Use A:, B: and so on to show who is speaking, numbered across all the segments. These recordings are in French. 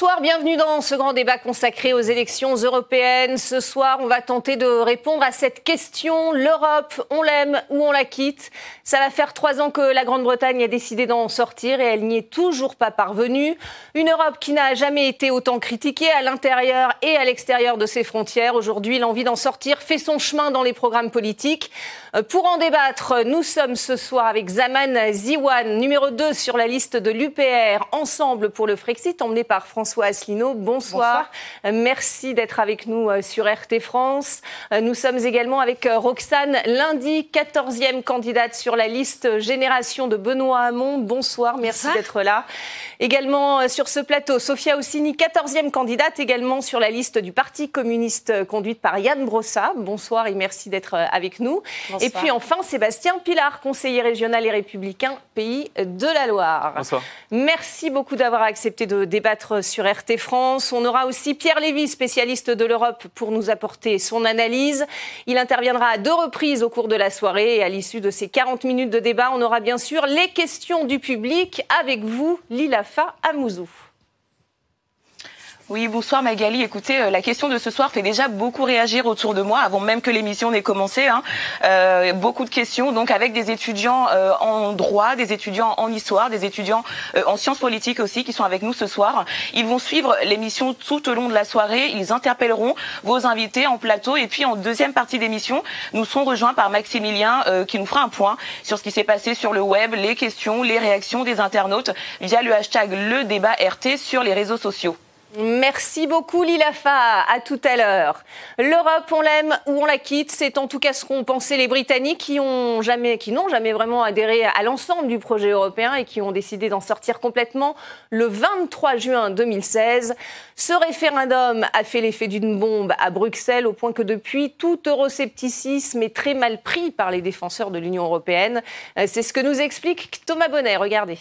A: Bonsoir, bienvenue dans ce grand débat consacré aux élections européennes. Ce soir, on va tenter de répondre à cette question. L'Europe, on l'aime ou on la quitte Ça va faire trois ans que la Grande-Bretagne a décidé d'en sortir et elle n'y est toujours pas parvenue. Une Europe qui n'a jamais été autant critiquée à l'intérieur et à l'extérieur de ses frontières. Aujourd'hui, l'envie d'en sortir fait son chemin dans les programmes politiques. Euh, pour en débattre, nous sommes ce soir avec Zaman Ziwan, numéro 2 sur la liste de l'UPR, Ensemble pour le Frexit, emmené par François Asselineau. Bonsoir. Euh, merci d'être avec nous euh, sur RT France. Euh, nous sommes également avec Roxane Lundi, 14e candidate sur la liste Génération de Benoît Hamon. Bonsoir, merci d'être là. Également sur ce plateau, Sophia Ossini, 14e candidate, également sur la liste du Parti communiste conduite par Yann Brossa. Bonsoir et merci d'être avec nous. Et puis enfin, Sébastien Pilar, conseiller régional et républicain, pays de la Loire.
B: Bonsoir.
A: Merci beaucoup d'avoir accepté de débattre sur RT France. On aura aussi Pierre Lévy, spécialiste de l'Europe, pour nous apporter son analyse. Il interviendra à deux reprises au cours de la soirée et à l'issue de ces 40 minutes de débat, on aura bien sûr les questions du public avec vous, Lilafa Amouzou.
C: Oui, bonsoir Magali. Écoutez, euh, la question de ce soir fait déjà beaucoup réagir autour de moi, avant même que l'émission n'ait commencé. Hein. Euh, beaucoup de questions, donc avec des étudiants euh, en droit, des étudiants en histoire, des étudiants en sciences politiques aussi, qui sont avec nous ce soir. Ils vont suivre l'émission tout au long de la soirée. Ils interpelleront vos invités en plateau. Et puis en deuxième partie d'émission, nous serons rejoints par Maximilien, qui nous fera un point sur ce qui s'est passé sur le web, les questions, les réactions des internautes via le hashtag le débat RT sur les réseaux sociaux.
A: Merci beaucoup Lilafa, à tout à l'heure. L'Europe, on l'aime ou on la quitte, c'est en tout cas ce qu'ont pensé les Britanniques qui n'ont jamais vraiment adhéré à l'ensemble du projet européen et qui ont décidé d'en sortir complètement le 23 juin 2016. Ce référendum a fait l'effet d'une bombe à Bruxelles au point que depuis tout euroscepticisme est très mal pris par les défenseurs de l'Union européenne. Euh, c'est ce que nous explique Thomas Bonnet. Regardez.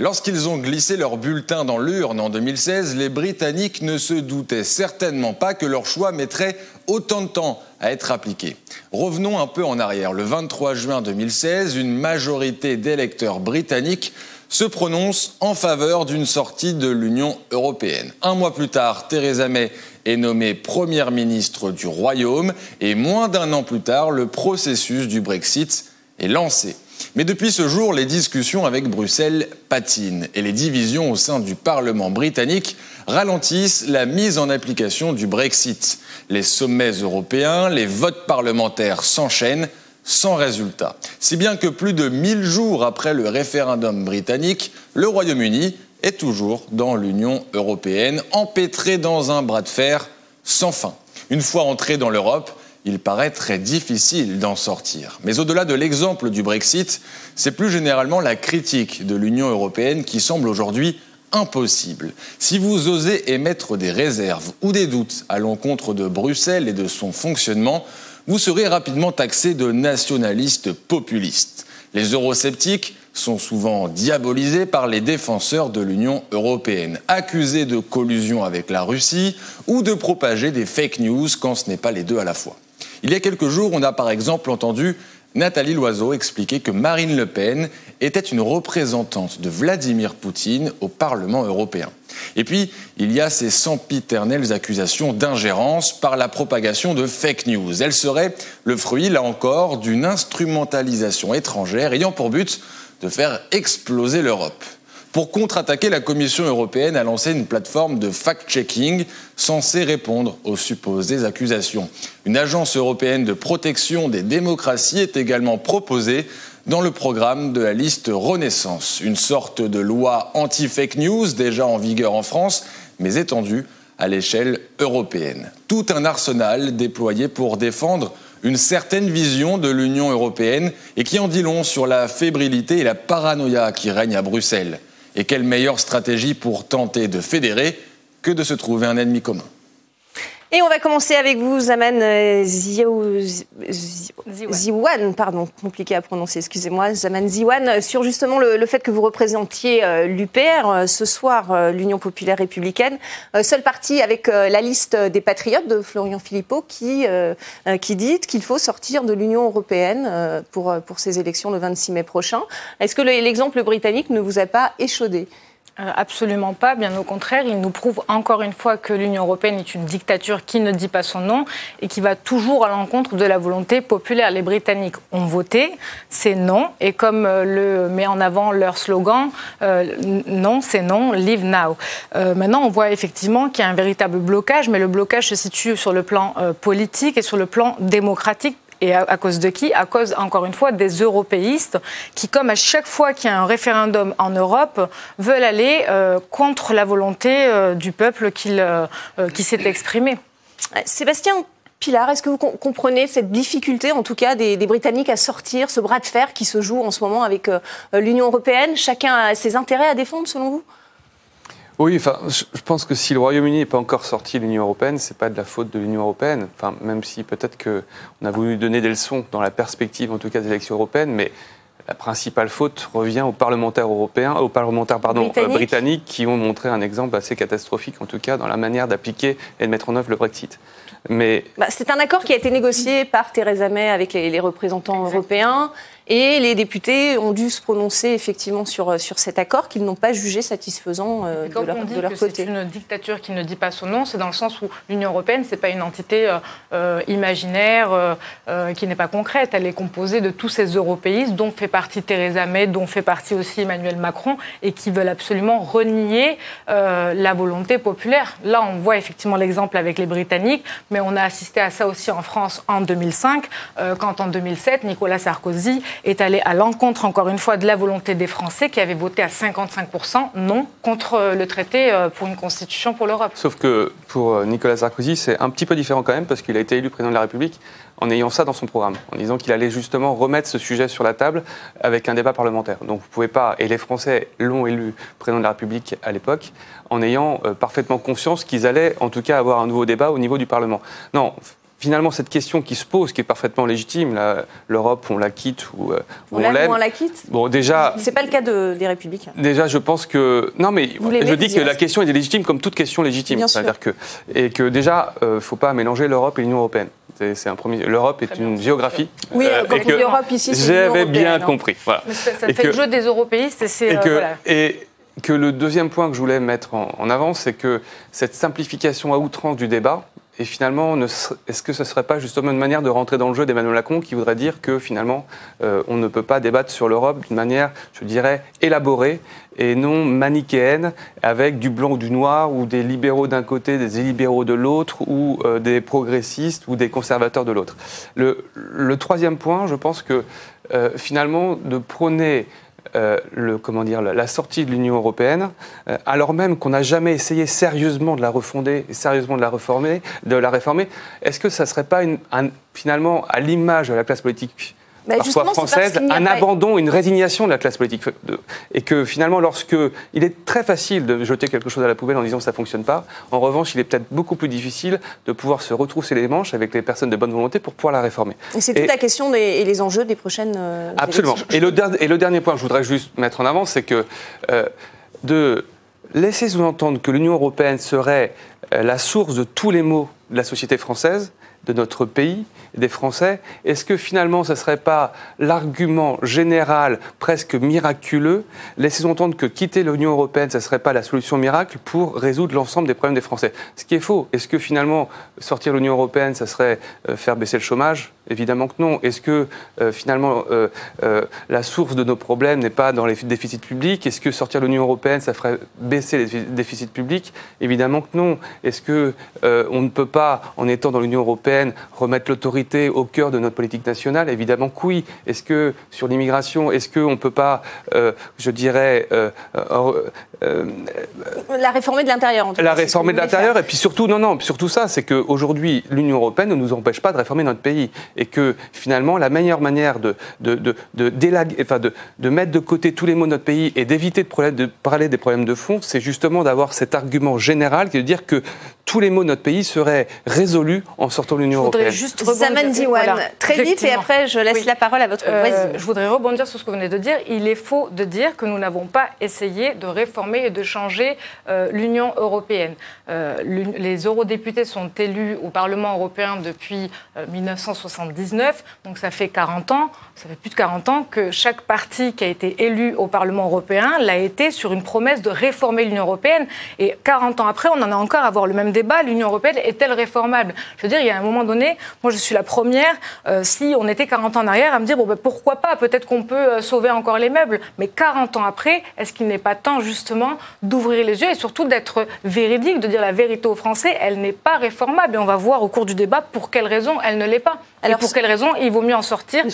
D: Lorsqu'ils ont glissé leur bulletin dans l'urne en 2016, les Britanniques ne se doutaient certainement pas que leur choix mettrait autant de temps à être appliqué. Revenons un peu en arrière. Le 23 juin 2016, une majorité d'électeurs britanniques se prononce en faveur d'une sortie de l'Union européenne. Un mois plus tard, Theresa May est nommée première ministre du Royaume et moins d'un an plus tard, le processus du Brexit est lancé. Mais depuis ce jour, les discussions avec Bruxelles patinent et les divisions au sein du Parlement britannique ralentissent la mise en application du Brexit. Les sommets européens, les votes parlementaires s'enchaînent sans résultat. Si bien que plus de 1000 jours après le référendum britannique, le Royaume-Uni est toujours dans l'Union européenne, empêtré dans un bras de fer sans fin. Une fois entré dans l'Europe, il paraît très difficile d'en sortir. Mais au-delà de l'exemple du Brexit, c'est plus généralement la critique de l'Union européenne qui semble aujourd'hui impossible. Si vous osez émettre des réserves ou des doutes à l'encontre de Bruxelles et de son fonctionnement, vous serez rapidement taxé de nationaliste populiste. Les eurosceptiques sont souvent diabolisés par les défenseurs de l'Union européenne, accusés de collusion avec la Russie ou de propager des fake news quand ce n'est pas les deux à la fois. Il y a quelques jours, on a par exemple entendu Nathalie Loiseau expliquer que Marine Le Pen était une représentante de Vladimir Poutine au Parlement européen. Et puis, il y a ces sempiternelles accusations d'ingérence par la propagation de fake news. Elles seraient le fruit, là encore, d'une instrumentalisation étrangère ayant pour but de faire exploser l'Europe. Pour contre-attaquer, la Commission européenne a lancé une plateforme de fact-checking censée répondre aux supposées accusations. Une agence européenne de protection des démocraties est également proposée dans le programme de la liste Renaissance, une sorte de loi anti-fake news déjà en vigueur en France, mais étendue à l'échelle européenne. Tout un arsenal déployé pour défendre une certaine vision de l'Union européenne et qui en dit long sur la fébrilité et la paranoïa qui règnent à Bruxelles. Et quelle meilleure stratégie pour tenter de fédérer que de se trouver un ennemi commun
A: et on va commencer avec vous, Zaman euh, Ziwan, pardon, compliqué à prononcer, excusez-moi, Zaman Ziwan, sur justement le, fait que vous représentiez euh, l'UPR euh, ce soir, l'Union populaire républicaine, seul parti avec la liste des patriotes de Florian Philippot qui, qui dit qu'il faut sortir de l'Union européenne pour, pour ces élections le 26 mai prochain. Est-ce que l'exemple britannique ne vous a pas échaudé?
B: euh, absolument pas, bien au contraire, il nous prouve encore une fois que l'Union européenne est une dictature qui ne dit pas son nom et qui va toujours à l'encontre de la volonté populaire. Les Britanniques ont voté, c'est non, et comme euh, le met en avant leur slogan, euh, non, c'est non, leave now. maintenant, on voit effectivement qu'il y a un véritable blocage, mais le blocage se situe sur le plan politique et sur le plan démocratique et à, cause de qui? À cause, encore une fois, des européistes qui, comme à chaque fois qu'il y a un référendum en Europe, veulent aller euh, contre la volonté euh, du peuple euh, qui s'est exprimé.
A: Sébastien Pilar, est-ce que vous comprenez cette difficulté, en tout cas, des, Britanniques à sortir ce bras de fer qui se joue en ce moment avec l'Union européenne? Chacun a ses intérêts à défendre, selon vous?
E: Oui, enfin, je pense que si le Royaume-Uni n'est pas encore sorti de l'Union européenne, c'est pas de la faute de l'Union européenne. Enfin, même si peut-être qu'on a voulu donner des leçons dans la perspective, en tout cas, des élections européennes, mais la principale faute revient aux parlementaires européens, aux parlementaires pardon, euh, britanniques qui ont montré un exemple assez catastrophique, en tout cas, dans la manière d'appliquer et de mettre en œuvre le Brexit.
A: Mais... Bah, c'est un accord qui a été négocié par Theresa May avec les, représentants européens. Et les députés ont dû se prononcer effectivement sur, euh, sur cet accord qu'ils n'ont pas jugé satisfaisant euh, de leur,
B: on dit
A: de leur
B: que
A: côté.
B: C'est une dictature qui ne dit pas son nom, c'est dans le sens où l'Union européenne, c'est pas une entité euh, imaginaire qui n'est pas concrète. Elle est composée de tous ces européistes dont fait partie Theresa May, dont fait partie aussi Emmanuel Macron, et qui veulent absolument renier la volonté populaire. Là, on voit effectivement l'exemple avec les Britanniques, mais on a assisté à ça aussi en France en 2005, quand en 2007, Nicolas Sarkozy est allé à l'encontre, encore une fois, de la volonté des Français qui avaient voté à 55% non contre le traité euh, pour une constitution pour l'Europe.
E: Sauf que pour euh, Nicolas Sarkozy, c'est un petit peu différent quand même parce qu'il a été élu président de la République en ayant ça dans son programme, en disant qu'il allait justement remettre ce sujet sur la table avec un débat parlementaire. Donc vous ne pouvez pas, et les Français l'ont élu président de la République à l'époque, en ayant euh, parfaitement conscience qu'ils allaient en tout cas avoir un nouveau débat au niveau du Parlement. Non, finalement, cette question qui se pose, qui est parfaitement légitime, l'Europe, on la quitte ou, euh,
A: on l'aime on la quitte
E: Bon, déjà.
A: C'est pas le cas des Républicains.
E: Déjà, je pense que non, mais je dis que la question est légitime comme toute question légitime. C'est-à-dire que et que déjà, il euh, ne faut pas mélanger l'Europe et l'Union européenne. C'est un premier. L'Europe est une géographie.
A: Oui, euh, quand on dit Europe ici, c'est
E: J'avais bien hein. compris. Voilà.
B: ça, fait le jeu des européistes et c'est.
E: Et, que le deuxième point que je voulais mettre en avant, c'est que cette simplification à outrance du débat, et finalement, est-ce que ce ne serait pas justement une manière de rentrer dans le jeu d'Emmanuel Macron qui voudrait dire que finalement, euh, on ne peut pas débattre sur l'Europe d'une manière, je dirais, élaborée et non manichéenne, avec du blanc ou du noir, ou des libéraux d'un côté, des illibéraux de l'autre, ou euh, des progressistes ou des conservateurs de l'autre? Le, troisième point, je pense que euh, finalement, de prôner euh, le, comment la, sortie de l'Union européenne, euh, alors même qu'on n'a jamais essayé sérieusement de la refonder, sérieusement de la réformer, de la réformer, est-ce que ça ne serait pas finalement à l'image de la classe politique bah, parfois française, un abandon, une résignation de la classe politique. Et que finalement, lorsque il est très facile de jeter quelque chose à la poubelle en disant que ça ne fonctionne pas, en revanche, il est peut-être beaucoup plus difficile de pouvoir se retrousser les manches avec les personnes de bonne volonté pour pouvoir la réformer.
A: Et c'est toute la question et les enjeux des prochaines. Euh,
E: absolument. Et le, et le, dernier point que je voudrais juste mettre en avant, c'est que euh, de laisser sous-entendre que l'Union européenne serait euh, la source de tous les maux de la société française, de notre pays, des Français, est-ce que finalement ce ne serait pas l'argument général, presque miraculeux, laissez entendre que quitter l'Union européenne, ce ne serait pas la solution miracle pour résoudre l'ensemble des problèmes des Français Ce qui est faux. Est-ce que finalement sortir l'Union européenne, ça serait euh, faire baisser le chômage? Évidemment que non. Est-ce que euh, finalement euh, la source de nos problèmes n'est pas dans les déficits publics? Est-ce que sortir de l'Union européenne, ça ferait baisser les déficits publics? Évidemment que non. Est-ce que on ne peut pas, en étant dans l'Union européenne, remettre l'autorité au cœur de notre politique nationale Évidemment que oui. Est-ce que sur l'immigration, est-ce qu'on ne peut pas, euh, je dirais, euh,
A: euh, la réformer de l'intérieur
E: La réformer de l'intérieur, et puis surtout, non, non, surtout ça, c'est qu'aujourd'hui, l'Union européenne ne nous empêche pas de réformer notre pays. Et que finalement, la meilleure manière de, de, de, de, enfin de, de mettre de côté tous les maux de notre pays et d'éviter de, de parler des problèmes de fond, c'est justement d'avoir cet argument général qui est de dire que tous les maux de notre pays seraient résolus en sortant de l'Union européenne.
A: Juste Zaman Diwan, très vite, et après je laisse la parole à votre euh, voisine.
B: Je voudrais rebondir sur ce que vous venez de dire. Il est faux de dire que nous n'avons pas essayé de réformer et de changer euh, l'Union européenne. Euh, les eurodéputés sont élus au Parlement européen depuis 1979, donc ça fait 40 ans, ça fait plus de 40 ans que chaque parti qui a été élu au Parlement européen l'a été sur une promesse de réformer l'Union européenne. Et 40 ans après, on en a encore à avoir le même débat. L'Union européenne est-elle réformable? Je veux dire, il y a un moment donné, moi je suis la première, euh, si on était 40 ans en arrière, à me dire, bon, ben, pourquoi pas Peut-être qu'on peut euh, sauver encore les meubles. Mais 40 ans après, est-ce qu'il n'est pas temps justement d'ouvrir les yeux et surtout d'être véridique, de dire la vérité aux Français Elle n'est pas réformable. Et on va voir au cours du débat pour quelles raisons elle ne l'est pas. Alors, et pour quelles raisons il vaut mieux en sortir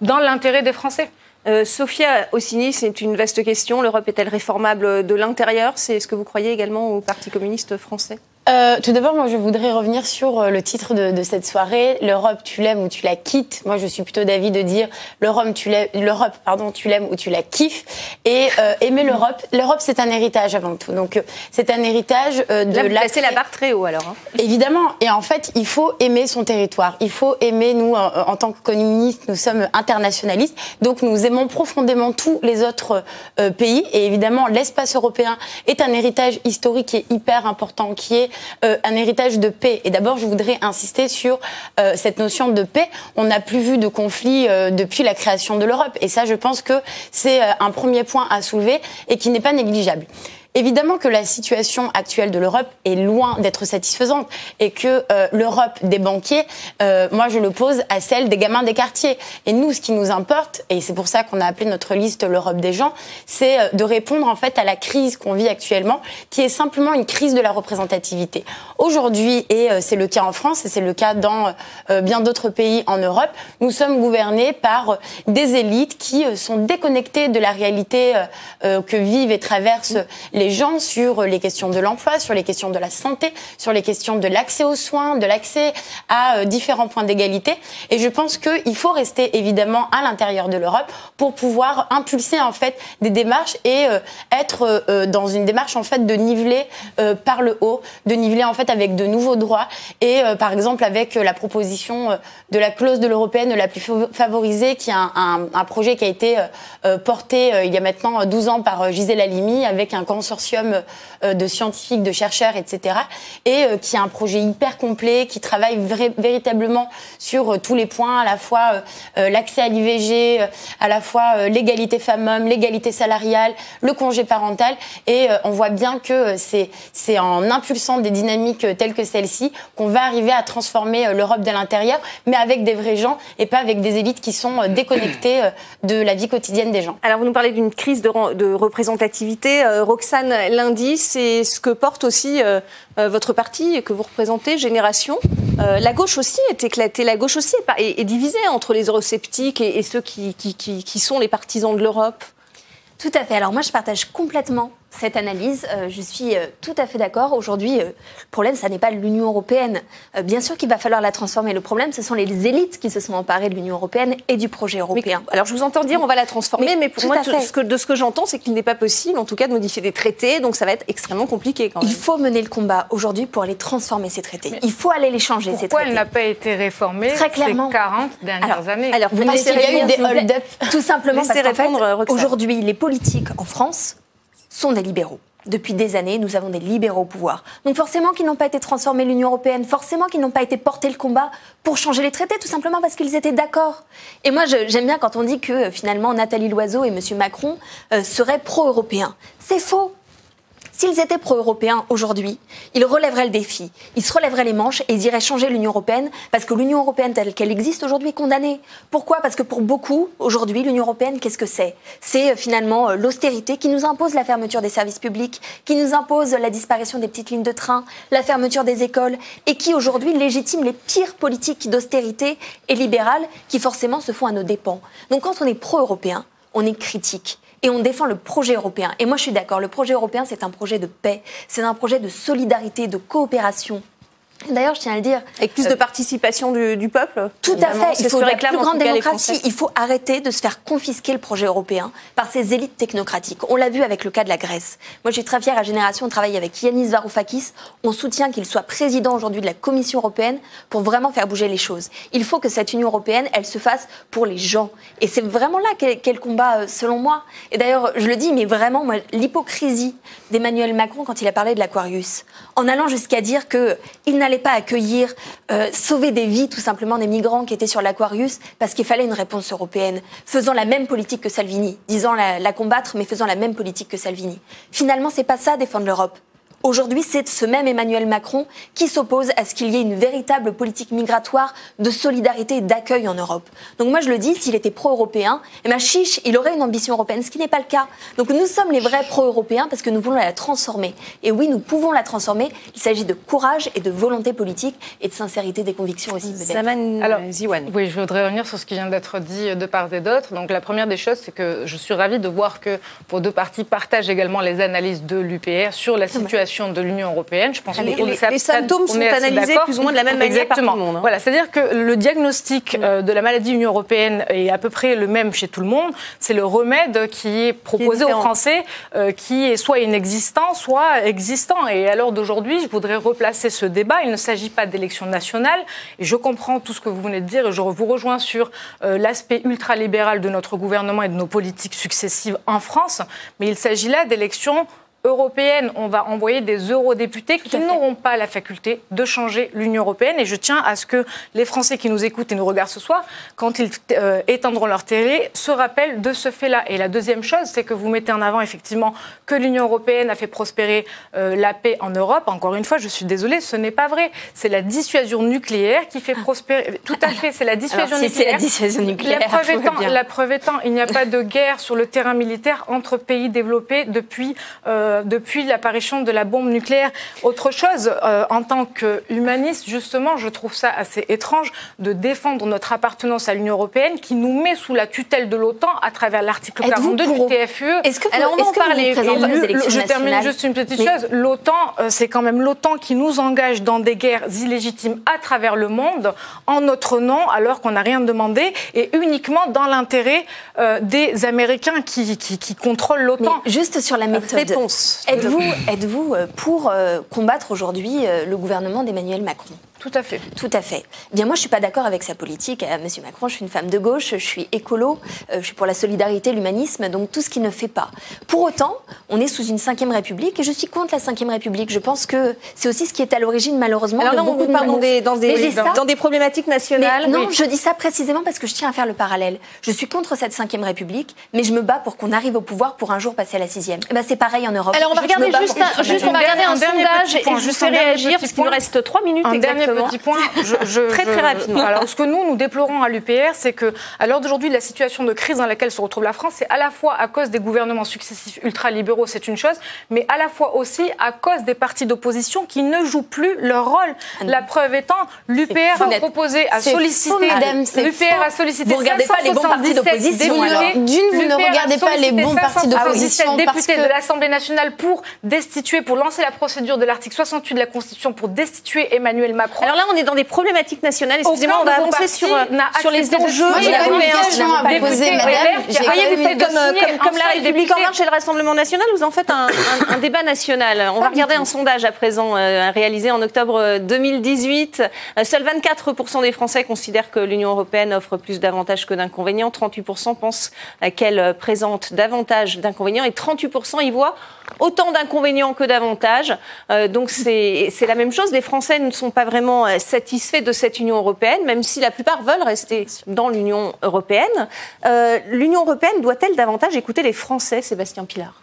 B: dans l'intérêt des Français.
A: Euh, Sophia Ossini, c'est une vaste question. L'Europe est-elle réformable de l'intérieur? C'est ce que vous croyez également au Parti communiste français?
F: Euh, tout d'abord, moi, je voudrais revenir sur euh, le titre de, de cette soirée. L'Europe, tu l'aimes ou tu la quittes. Moi, je suis plutôt d'avis de dire l'Europe, tu l'aimes, l'Europe, pardon, tu l'aimes ou tu la kiffes. Et euh, aimer l'Europe. L'Europe, c'est un héritage avant tout. Donc, euh, c'est un héritage de
A: Là, vous la barre très haut, alors. Hein.
F: Évidemment. Et en fait, il faut aimer son territoire. Il faut aimer, nous, en, tant que communistes, nous sommes internationalistes. Donc, nous aimons profondément tous les autres pays. Et évidemment, l'espace européen est un héritage historique qui est hyper important, qui est euh, un héritage de paix. Et d'abord, je voudrais insister sur euh, cette notion de paix. On n'a plus vu de conflit euh, depuis la création de l'Europe. Et ça, je pense que c'est un premier point à soulever et qui n'est pas négligeable. Évidemment que la situation actuelle de l'Europe est loin d'être satisfaisante et que euh, l'Europe des banquiers, euh, moi je l'oppose à celle des gamins des quartiers. Et nous, ce qui nous importe, et c'est pour ça qu'on a appelé notre liste l'Europe des gens, c'est euh, de répondre en fait à la crise qu'on vit actuellement, qui est simplement une crise de la représentativité. Aujourd'hui, et c'est le cas en France et c'est le cas dans bien d'autres pays en Europe, nous sommes gouvernés par des élites qui sont déconnectées de la réalité que vivent et traversent les gens sur les questions de l'emploi, sur les questions de la santé, sur les questions de l'accès aux soins, de l'accès à euh, différents points d'égalité. Et je pense qu'il faut rester évidemment à l'intérieur de l'Europe pour pouvoir impulser en fait des démarches et euh, être euh, dans une démarche en fait de niveler par le haut, de niveler en fait avec de nouveaux droits et par exemple avec la proposition de la clause de l'européenne la plus favorisée, qui est un, un projet qui a été porté il y a maintenant 12 ans par Gisèle Halimi avec un consortium euh, de scientifiques, de chercheurs, etc. Et euh, qui a un projet hyper complet, qui travaille véritablement sur euh, tous les points, à la fois l'accès à l'IVG, à la fois l'égalité femmes-hommes, l'égalité salariale, le congé parental. Et on voit bien que c'est en impulsant des dynamiques telles que celle-ci qu'on va arriver à transformer l'Europe de l'intérieur, mais avec des vrais gens et pas avec des élites qui sont déconnectées de la vie quotidienne des gens.
A: Alors vous nous parlez d'une crise de, de représentativité. Roxane lundi, c'est ce que porte aussi euh, euh, votre parti que vous représentez, Génération. Euh, la gauche aussi est éclatée, la gauche aussi est, divisée entre les eurosceptiques et, ceux qui, qui sont les partisans de l'Europe.
G: Tout à fait. Alors moi, je partage complètement cette analyse. Euh, je suis euh, tout à fait d'accord. Aujourd'hui, euh, le problème, ça n'est pas l'Union européenne. bien sûr qu'il va falloir la transformer. Le problème, ce sont les élites qui se sont emparées de l'Union européenne et du projet européen.
A: alors, je vous entends dire on va la transformer, mais, pour moi, ce que, de ce que j'entends, c'est qu'il n'est pas possible, en tout cas, de modifier des traités. Donc, ça va être extrêmement compliqué quand même.
G: Il faut mener le combat aujourd'hui pour aller transformer ces traités. Il faut aller les changer,
B: ces
G: traités.
B: Pourquoi elle n'a pas été réformée Très clairement. ces 40 dernières années
G: Alors, vous parce qu'il y a eu des hold-up. Tout simplement parce qu'en fait, aujourd'hui, les politiques en France sont des libéraux. Depuis des années, nous avons des libéraux au pouvoir. Donc forcément qu'ils n'ont pas été transformés l'Union européenne, forcément qu'ils n'ont pas été portés le combat pour changer les traités, tout simplement parce qu'ils étaient d'accord. Et moi, j'aime bien quand on dit que euh, finalement Nathalie Loiseau et M. Macron euh, seraient pro-européens. C'est faux. S'ils étaient pro-européens aujourd'hui, ils relèveraient le défi, ils se relèveraient les manches et ils iraient changer l'Union européenne parce que l'Union européenne telle qu'elle existe aujourd'hui est condamnée. Pourquoi? Parce que pour beaucoup, aujourd'hui, l'Union européenne, qu'est-ce que c'est? C'est euh, finalement euh, l'austérité qui nous impose la fermeture des services publics, qui nous impose la disparition des petites lignes de train, la fermeture des écoles et qui aujourd'hui légitime les pires politiques d'austérité et libérales qui forcément se font à nos dépens. Donc quand on est pro-européen, on est critique et on défend le projet européen. Et moi, je suis d'accord, le projet européen, c'est un projet de paix, c'est un projet de solidarité, de coopération D'ailleurs, je tiens à le dire.
A: Avec plus de euh, participation du, peuple
G: Tout à fait. Il faut une plus grande démocratie. Il faut arrêter de se faire confisquer le projet européen par ces élites technocratiques. On l'a vu avec le cas de la Grèce. Moi, je suis très fière à Génération de travailler avec Yanis Varoufakis. On soutient qu'il soit président aujourd'hui de la Commission européenne pour vraiment faire bouger les choses. Il faut que cette Union européenne, elle se fasse pour les gens. Et c'est vraiment là qu'est le combat, euh, selon moi. Et d'ailleurs, je le dis, mais vraiment, l'hypocrisie d'Emmanuel Macron quand il a parlé de l'Aquarius, en allant jusqu'à dire qu'il n'allait pas accueillir, euh, sauver des vies tout simplement des migrants qui étaient sur l'Aquarius parce qu'il fallait une réponse européenne, faisant la même politique que Salvini, disant la, la combattre mais faisant la même politique que Salvini. Finalement, c'est pas ça défendre l'Europe. Aujourd'hui, c'est ce même Emmanuel Macron qui s'oppose à ce qu'il y ait une véritable politique migratoire de solidarité et d'accueil en Europe. Donc moi, je le dis, s'il était pro-européen, eh ben chiche, il aurait une ambition européenne, ce qui n'est pas le cas. Donc nous sommes les vrais pro-européens parce que nous voulons la transformer. Et oui, nous pouvons la transformer. Il s'agit de courage et de volonté politique et de sincérité des convictions aussi.
B: Alors, Ziwan. Oui, je voudrais revenir sur ce qui vient d'être dit de part et d'autre. Donc la première des choses, c'est que je suis ravie de voir que vos deux partis partagent également les analyses de l'UPR sur la situation de l'Union européenne.
A: Je pense que les, symptômes sont analysés plus ou moins de la même manière par tout le monde. Hein.
B: Voilà, c'est-à-dire que le diagnostic mm. euh, de la maladie de l'Union européenne est à peu près le même chez tout le monde. C'est le remède qui est proposé aux Français, euh, qui est soit inexistant, soit existant. Et à l'heure d'aujourd'hui, je voudrais replacer ce débat. Il ne s'agit pas d'élections nationales. Et je comprends tout ce que vous venez de dire. Et je vous rejoins sur euh, l'aspect ultralibéral de notre gouvernement et de nos politiques successives en France. Mais il s'agit là d'élections européenne, on va envoyer des eurodéputés qui n'auront pas la faculté de changer l'Union européenne. Et je tiens à ce que les Français qui nous écoutent et nous regardent ce soir, quand ils euh, éteindront leur télé, se rappellent de ce fait-là. Et la deuxième chose, c'est que vous mettez en avant effectivement que l'Union européenne a fait prospérer euh, la paix en Europe. Encore une fois, je suis désolée, ce n'est pas vrai. C'est la dissuasion nucléaire qui fait prospérer. Tout à fait, c'est la dissuasion nucléaire.
G: C'est la dissuasion nucléaire. La
B: preuve, étant, la preuve étant, il n'y a pas de guerre sur le terrain militaire entre pays développés depuis. Euh, euh, depuis l'apparition de la bombe nucléaire. Autre chose, euh, en tant qu'humaniste, justement, je trouve ça assez étrange de défendre notre appartenance à l'Union européenne qui nous met sous la tutelle de l'OTAN à travers l'article 42 du TFUE.
G: Est-ce que vous, Alors, on en parlait.
B: Je termine juste une petite chose. L'OTAN, euh, c'est quand même l'OTAN qui nous engage dans des guerres illégitimes à travers le monde en notre nom, alors qu'on n'a rien demandé, et uniquement dans l'intérêt des Américains qui, qui, qui contrôlent l'OTAN.
G: Juste sur la méthode. Êtes-vous êtes euh, pour euh, combattre aujourd'hui euh, le gouvernement d'Emmanuel Macron?
B: Tout à fait.
G: Tout à fait. Eh bien, moi, je suis pas d'accord avec sa politique. Monsieur Macron, je suis une femme de gauche, je suis écolo, je suis pour la solidarité, l'humanisme, donc tout ce qu'il ne fait pas. Pour autant, on est sous une cinquième République et je suis contre la cinquième République. Je pense que c'est aussi ce qui est à l'origine, malheureusement,
A: Alors de beaucoup de dans des, dans, des, dans des problématiques nationales.
G: non, je dis ça précisément parce que je tiens à faire le parallèle. Je suis contre cette cinquième République, mais je me bats pour qu'on arrive au pouvoir pour un jour passer à la sixième. Eh ben, c'est pareil en Europe.
A: Alors, on va regarder juste, un, juste on va regarder un, sondage et je réagir parce qu'il nous reste trois minutes exactement
B: petit point. Je, très très rapidement. Alors, ce que nous nous déplorons à l'UPR, c'est que à l'heure d'aujourd'hui, la situation de crise dans laquelle se retrouve la France, c'est à la fois à cause des gouvernements successifs ultralibéraux, c'est une chose, mais à la fois aussi à cause des partis d'opposition qui ne jouent plus leur rôle. Ah la preuve étant, l'UPR a proposé à solliciter, l'UPR a sollicité
G: vous regardez pas les bons partis d'opposition.
F: D'une, vous ne regardez pas les bons partis d'opposition
B: députés de l'Assemblée nationale pour destituer, pour lancer la procédure de l'article 68 de la Constitution pour destituer Emmanuel Macron.
A: Alors là, on est dans des problématiques nationales. Excusez-moi, on va avancer sur, euh, sur les enjeux
F: européens. à poser, madame.
A: Voyez, vous faites comme, comme, la République en marche et le Rassemblement national, vous en faites un, un, débat national. On va regarder un sondage à présent euh, réalisé en octobre 2018. Euh, seuls 24% des Français considèrent que l'Union européenne offre plus d'avantages que d'inconvénients. 38% pensent qu'elle présente davantage d'inconvénients et 38% y voient autant d'inconvénients que d'avantages. Euh, donc c'est la même chose. Les Français ne sont pas vraiment euh, satisfaits de cette Union européenne, même si la plupart veulent rester dans l'Union européenne. Euh, L'Union européenne doit-elle davantage écouter les Français, Sébastien Pilar?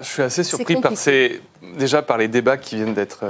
E: Je suis assez surpris par ces, déjà par les débats qui viennent d'être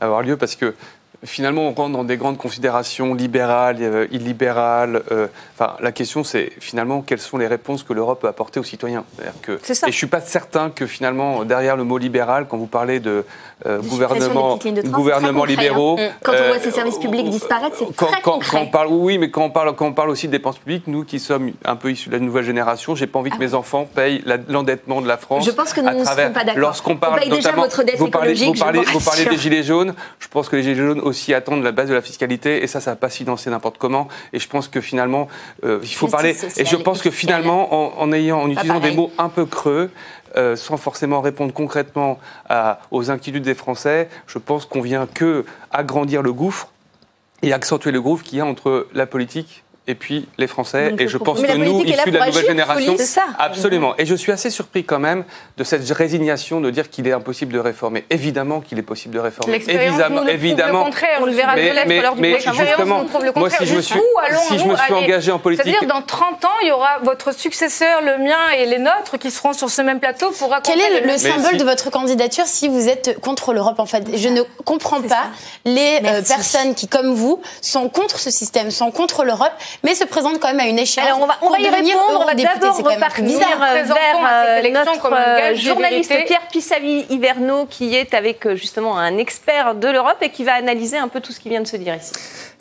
E: avoir lieu, parce que finalement, on rentre dans des grandes considérations libérales, euh, illibérales. Euh, enfin, la question, c'est finalement quelles sont les réponses que l'Europe peut apporter aux citoyens? Que, ça. Et je ne suis pas certain que finalement, derrière le mot libéral, quand vous parlez de euh, gouvernement, gouvernement libéraux,
G: hein. quand on voit ces services publics disparaître, c'est très
E: quand, quand, on parle, oui, mais quand on parle, quand on parle aussi de dépenses publiques, nous qui sommes un peu issus de la nouvelle génération, j'ai pas envie que ah mes enfants payent l'endettement de la France.
G: Je pense que nous ne sommes pas d'accord.
E: Lorsqu'on parle, on déjà votre dette vous parlez, vous parlez, vous parlez des gilets jaunes. Je pense que les gilets jaunes aussi attendent la base de la fiscalité et ça, ça va pas s'y danser n'importe comment. Et je pense que finalement, euh, il faut parler. Et je pense que finalement, en, ayant, en utilisant des mots un peu creux, euh, sans forcément répondre concrètement aux inquiétudes des Français, je pense qu'on vient que agrandir le gouffre et accentuer le gouffre qu'il y a entre la politique et puis les Français. Et je pense que nous, issus de la nouvelle génération, ça. absolument. Et je suis assez surpris quand même de cette résignation de dire qu'il est impossible de réformer. Évidemment qu'il est possible de réformer.
B: Évidemment, nous évidemment. Le contraire. On le verra mais, mais, mais justement,
E: moi, si je me suis, si je me suis engagé en politique,
B: c'est-à-dire dans 30 ans, il y aura votre successeur, le mien et les nôtres qui seront sur ce même plateau pour raconter.
F: Quel est le, symbole de votre candidature si vous êtes contre l'Europe en fait? Je ne comprends pas les euh, personnes qui, comme vous, sont contre ce système, sont contre l'Europe mais se présente quand même à une échelle.
A: Alors on va, on va y répondre. On va d'abord repartir euh, vers euh, notre euh, journaliste Pierre Pissavi-Hiverno qui est avec justement un expert de l'Europe et qui va analyser un peu tout ce qui vient de se dire ici.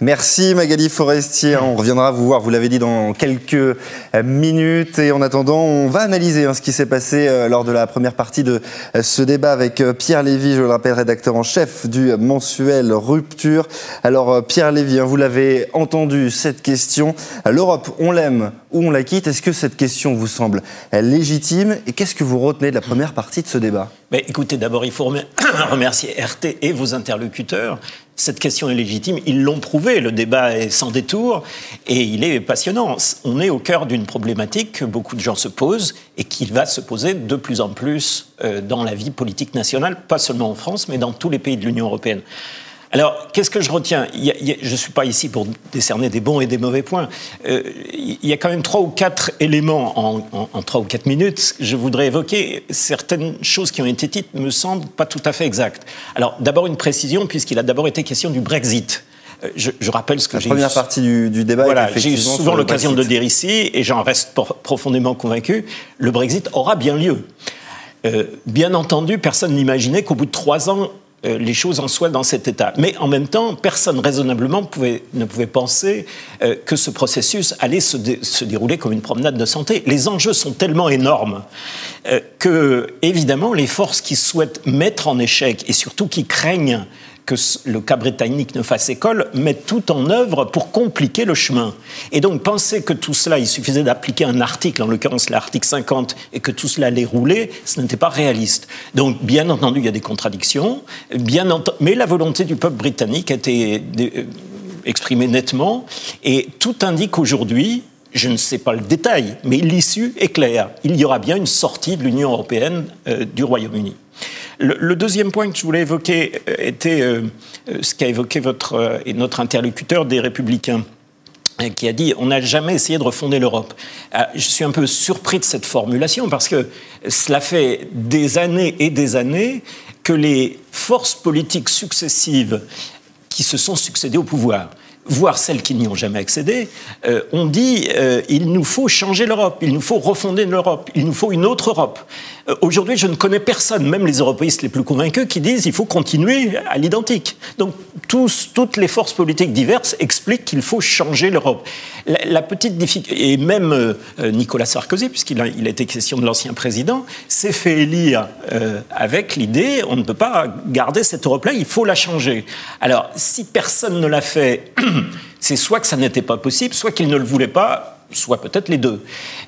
H: Merci Magali Forestier. On reviendra vous voir, vous l'avez dit, dans quelques minutes. Et en attendant, on va analyser hein, ce qui s'est passé lors de la première partie de ce débat avec Pierre Lévy, je le rappelle, rédacteur en chef du mensuel Rupture. Alors Pierre Lévy, hein, vous l'avez entendu, cette question. L'Europe, on l'aime ou on la quitte Est-ce que cette question vous semble légitime Et qu'est-ce que vous retenez de la première partie de ce débat?
I: Écoutez, d'abord, il faut remercier RT et vos interlocuteurs. Cette question est légitime. Ils l'ont prouvé. Le débat est sans détour et il est passionnant. On est au cœur d'une problématique que beaucoup de gens se posent et qui va se poser de plus en plus euh, dans la vie politique nationale, pas seulement en France, mais dans tous les pays de l'Union européenne. Alors, qu'est-ce que je retiens? Je ne suis pas ici pour décerner des bons et des mauvais points. Euh, il y a quand même trois ou quatre éléments en, trois ou quatre minutes. Je voudrais évoquer certaines choses qui ont été dites, me semblent pas tout à fait exactes. Alors, d'abord une précision, puisqu'il a d'abord été question du Brexit. Euh, je, rappelle ce que j'ai
H: La première partie du, débat.
I: Voilà, j'ai eu souvent l'occasion de le dire ici, et j'en reste profondément convaincu. Le Brexit aura bien lieu. Euh, bien entendu, personne n'imaginait qu'au bout de trois ans, les choses en soient dans cet état. Mais en même temps, personne raisonnablement ne pouvait penser euh, que ce processus allait se, dérouler comme une promenade de santé. Les enjeux sont tellement énormes euh, que, évidemment, les forces qui souhaitent mettre en échec et surtout qui craignent que le cas britannique ne fasse école, mettent tout en œuvre pour compliquer le chemin. Et donc penser que tout cela, il suffisait d'appliquer un article, en l'occurrence l'article 50, et que tout cela allait rouler, ce n'était pas réaliste. Donc bien entendu, il y a des contradictions, bien mais la volonté du peuple britannique a été euh, exprimée nettement, et tout indique aujourd'hui, je ne sais pas le détail, mais l'issue est claire. Il y aura bien une sortie de l'Union européenne euh, du Royaume-Uni. Le, deuxième point que je voulais évoquer euh, était euh, euh, ce qu'a évoqué notre interlocuteur des Républicains qui a dit on n'a jamais essayé de refonder l'Europe. Je suis un peu surpris de cette formulation parce que cela fait des années et des années que les forces politiques successives qui se sont succédées au pouvoir, voire celles qui n'y ont jamais accédé, ont dit il nous faut changer l'Europe, il nous faut refonder l'Europe, il nous faut une autre Europe. Euh, aujourd'hui, je ne connais personne, même les européistes les plus convaincus, qui disent il faut continuer à l'identique. Donc toutes les forces politiques diverses expliquent qu'il faut changer l'Europe. La, petite difficulté, et même Nicolas Sarkozy, puisqu'il a, il a été question de l'ancien président, s'est fait élire avec l'idée on ne peut pas garder cette Europe-là, il faut la changer. Alors si personne ne l'a fait, c'est soit que ça n'était pas possible, soit qu'il ne le voulait pas, soit peut-être les deux.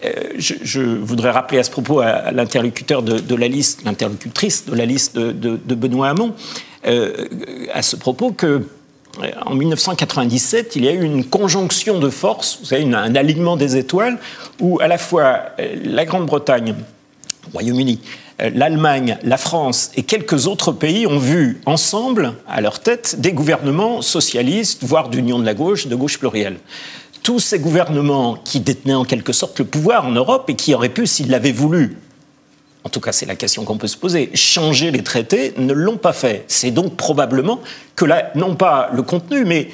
I: Euh, je, voudrais rappeler à ce propos à, l'interlocuteur de, la liste, l'interlocutrice de la liste de, Benoît Hamon, euh, à ce propos que euh, en 1997, il y a eu une conjonction de forces, vous savez, un alignement des étoiles, où à la fois la Grande-Bretagne, Royaume-Uni, euh, l'Allemagne, la France et quelques autres pays ont vu ensemble, à leur tête, des gouvernements socialistes, voire d'union de la gauche, de gauche plurielle. Tous ces gouvernements qui détenaient en quelque sorte le pouvoir en Europe et qui auraient pu, s'ils l'avaient voulu, en tout cas c'est la question qu'on peut se poser, changer les traités, ne l'ont pas fait. C'est donc probablement que là, non pas le contenu, mais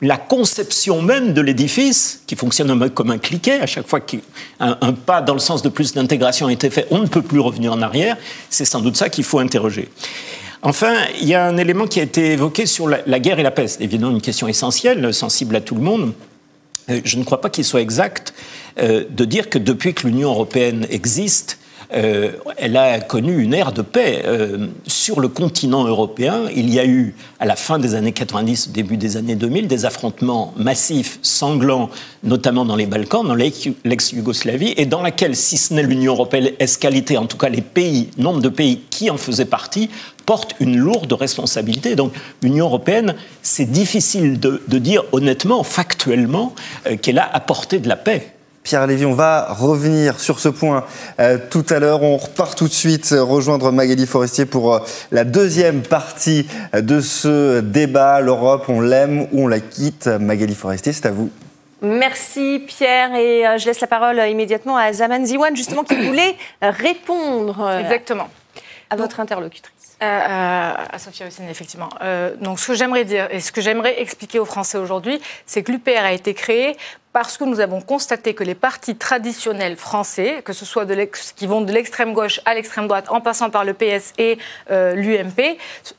I: la conception même de l'édifice, qui fonctionne un peu comme un cliquet, à chaque fois qu'un un pas dans le sens de plus d'intégration a été fait, on ne peut plus revenir en arrière, c'est sans doute ça qu'il faut interroger. Enfin, il y a un élément qui a été évoqué sur la, guerre et la peste, évidemment une question essentielle, sensible à tout le monde. Euh, je ne crois pas qu'il soit exact euh, de dire que depuis que l'Union européenne existe, euh, elle a connu une ère de paix. Euh, sur le continent européen, il y a eu, à la fin des années 90, début des années 2000, des affrontements massifs, sanglants, notamment dans les Balkans, dans l'ex-Yougoslavie, et dans laquelle, si ce n'est l'Union européenne escalité, en tout cas les pays, nombre de pays qui en faisaient partie, portent une lourde responsabilité. Donc l'Union européenne, c'est difficile de, dire honnêtement, factuellement, euh, qu'elle a apporté de la paix.
H: Pierre Lévy, on va revenir sur ce point euh, tout à l'heure. On repart tout de suite euh, rejoindre Magali Forestier pour euh, la deuxième partie de ce débat. L'Europe, on l'aime ou on la quitte Magali Forestier, c'est à vous.
A: Merci Pierre et je laisse la parole immédiatement à Zaman Ziwan justement qui voulait répondre
B: Exactement.
A: à votre interlocutrice.
B: à Sophia Hussein, effectivement. donc, ce que j'aimerais dire et ce que j'aimerais expliquer aux Français aujourd'hui, c'est que l'UPR a été créé parce que nous avons constaté que les partis traditionnels français, que ce soit de qui vont de l'extrême gauche à l'extrême droite, en passant par le PS et euh, l'UMP,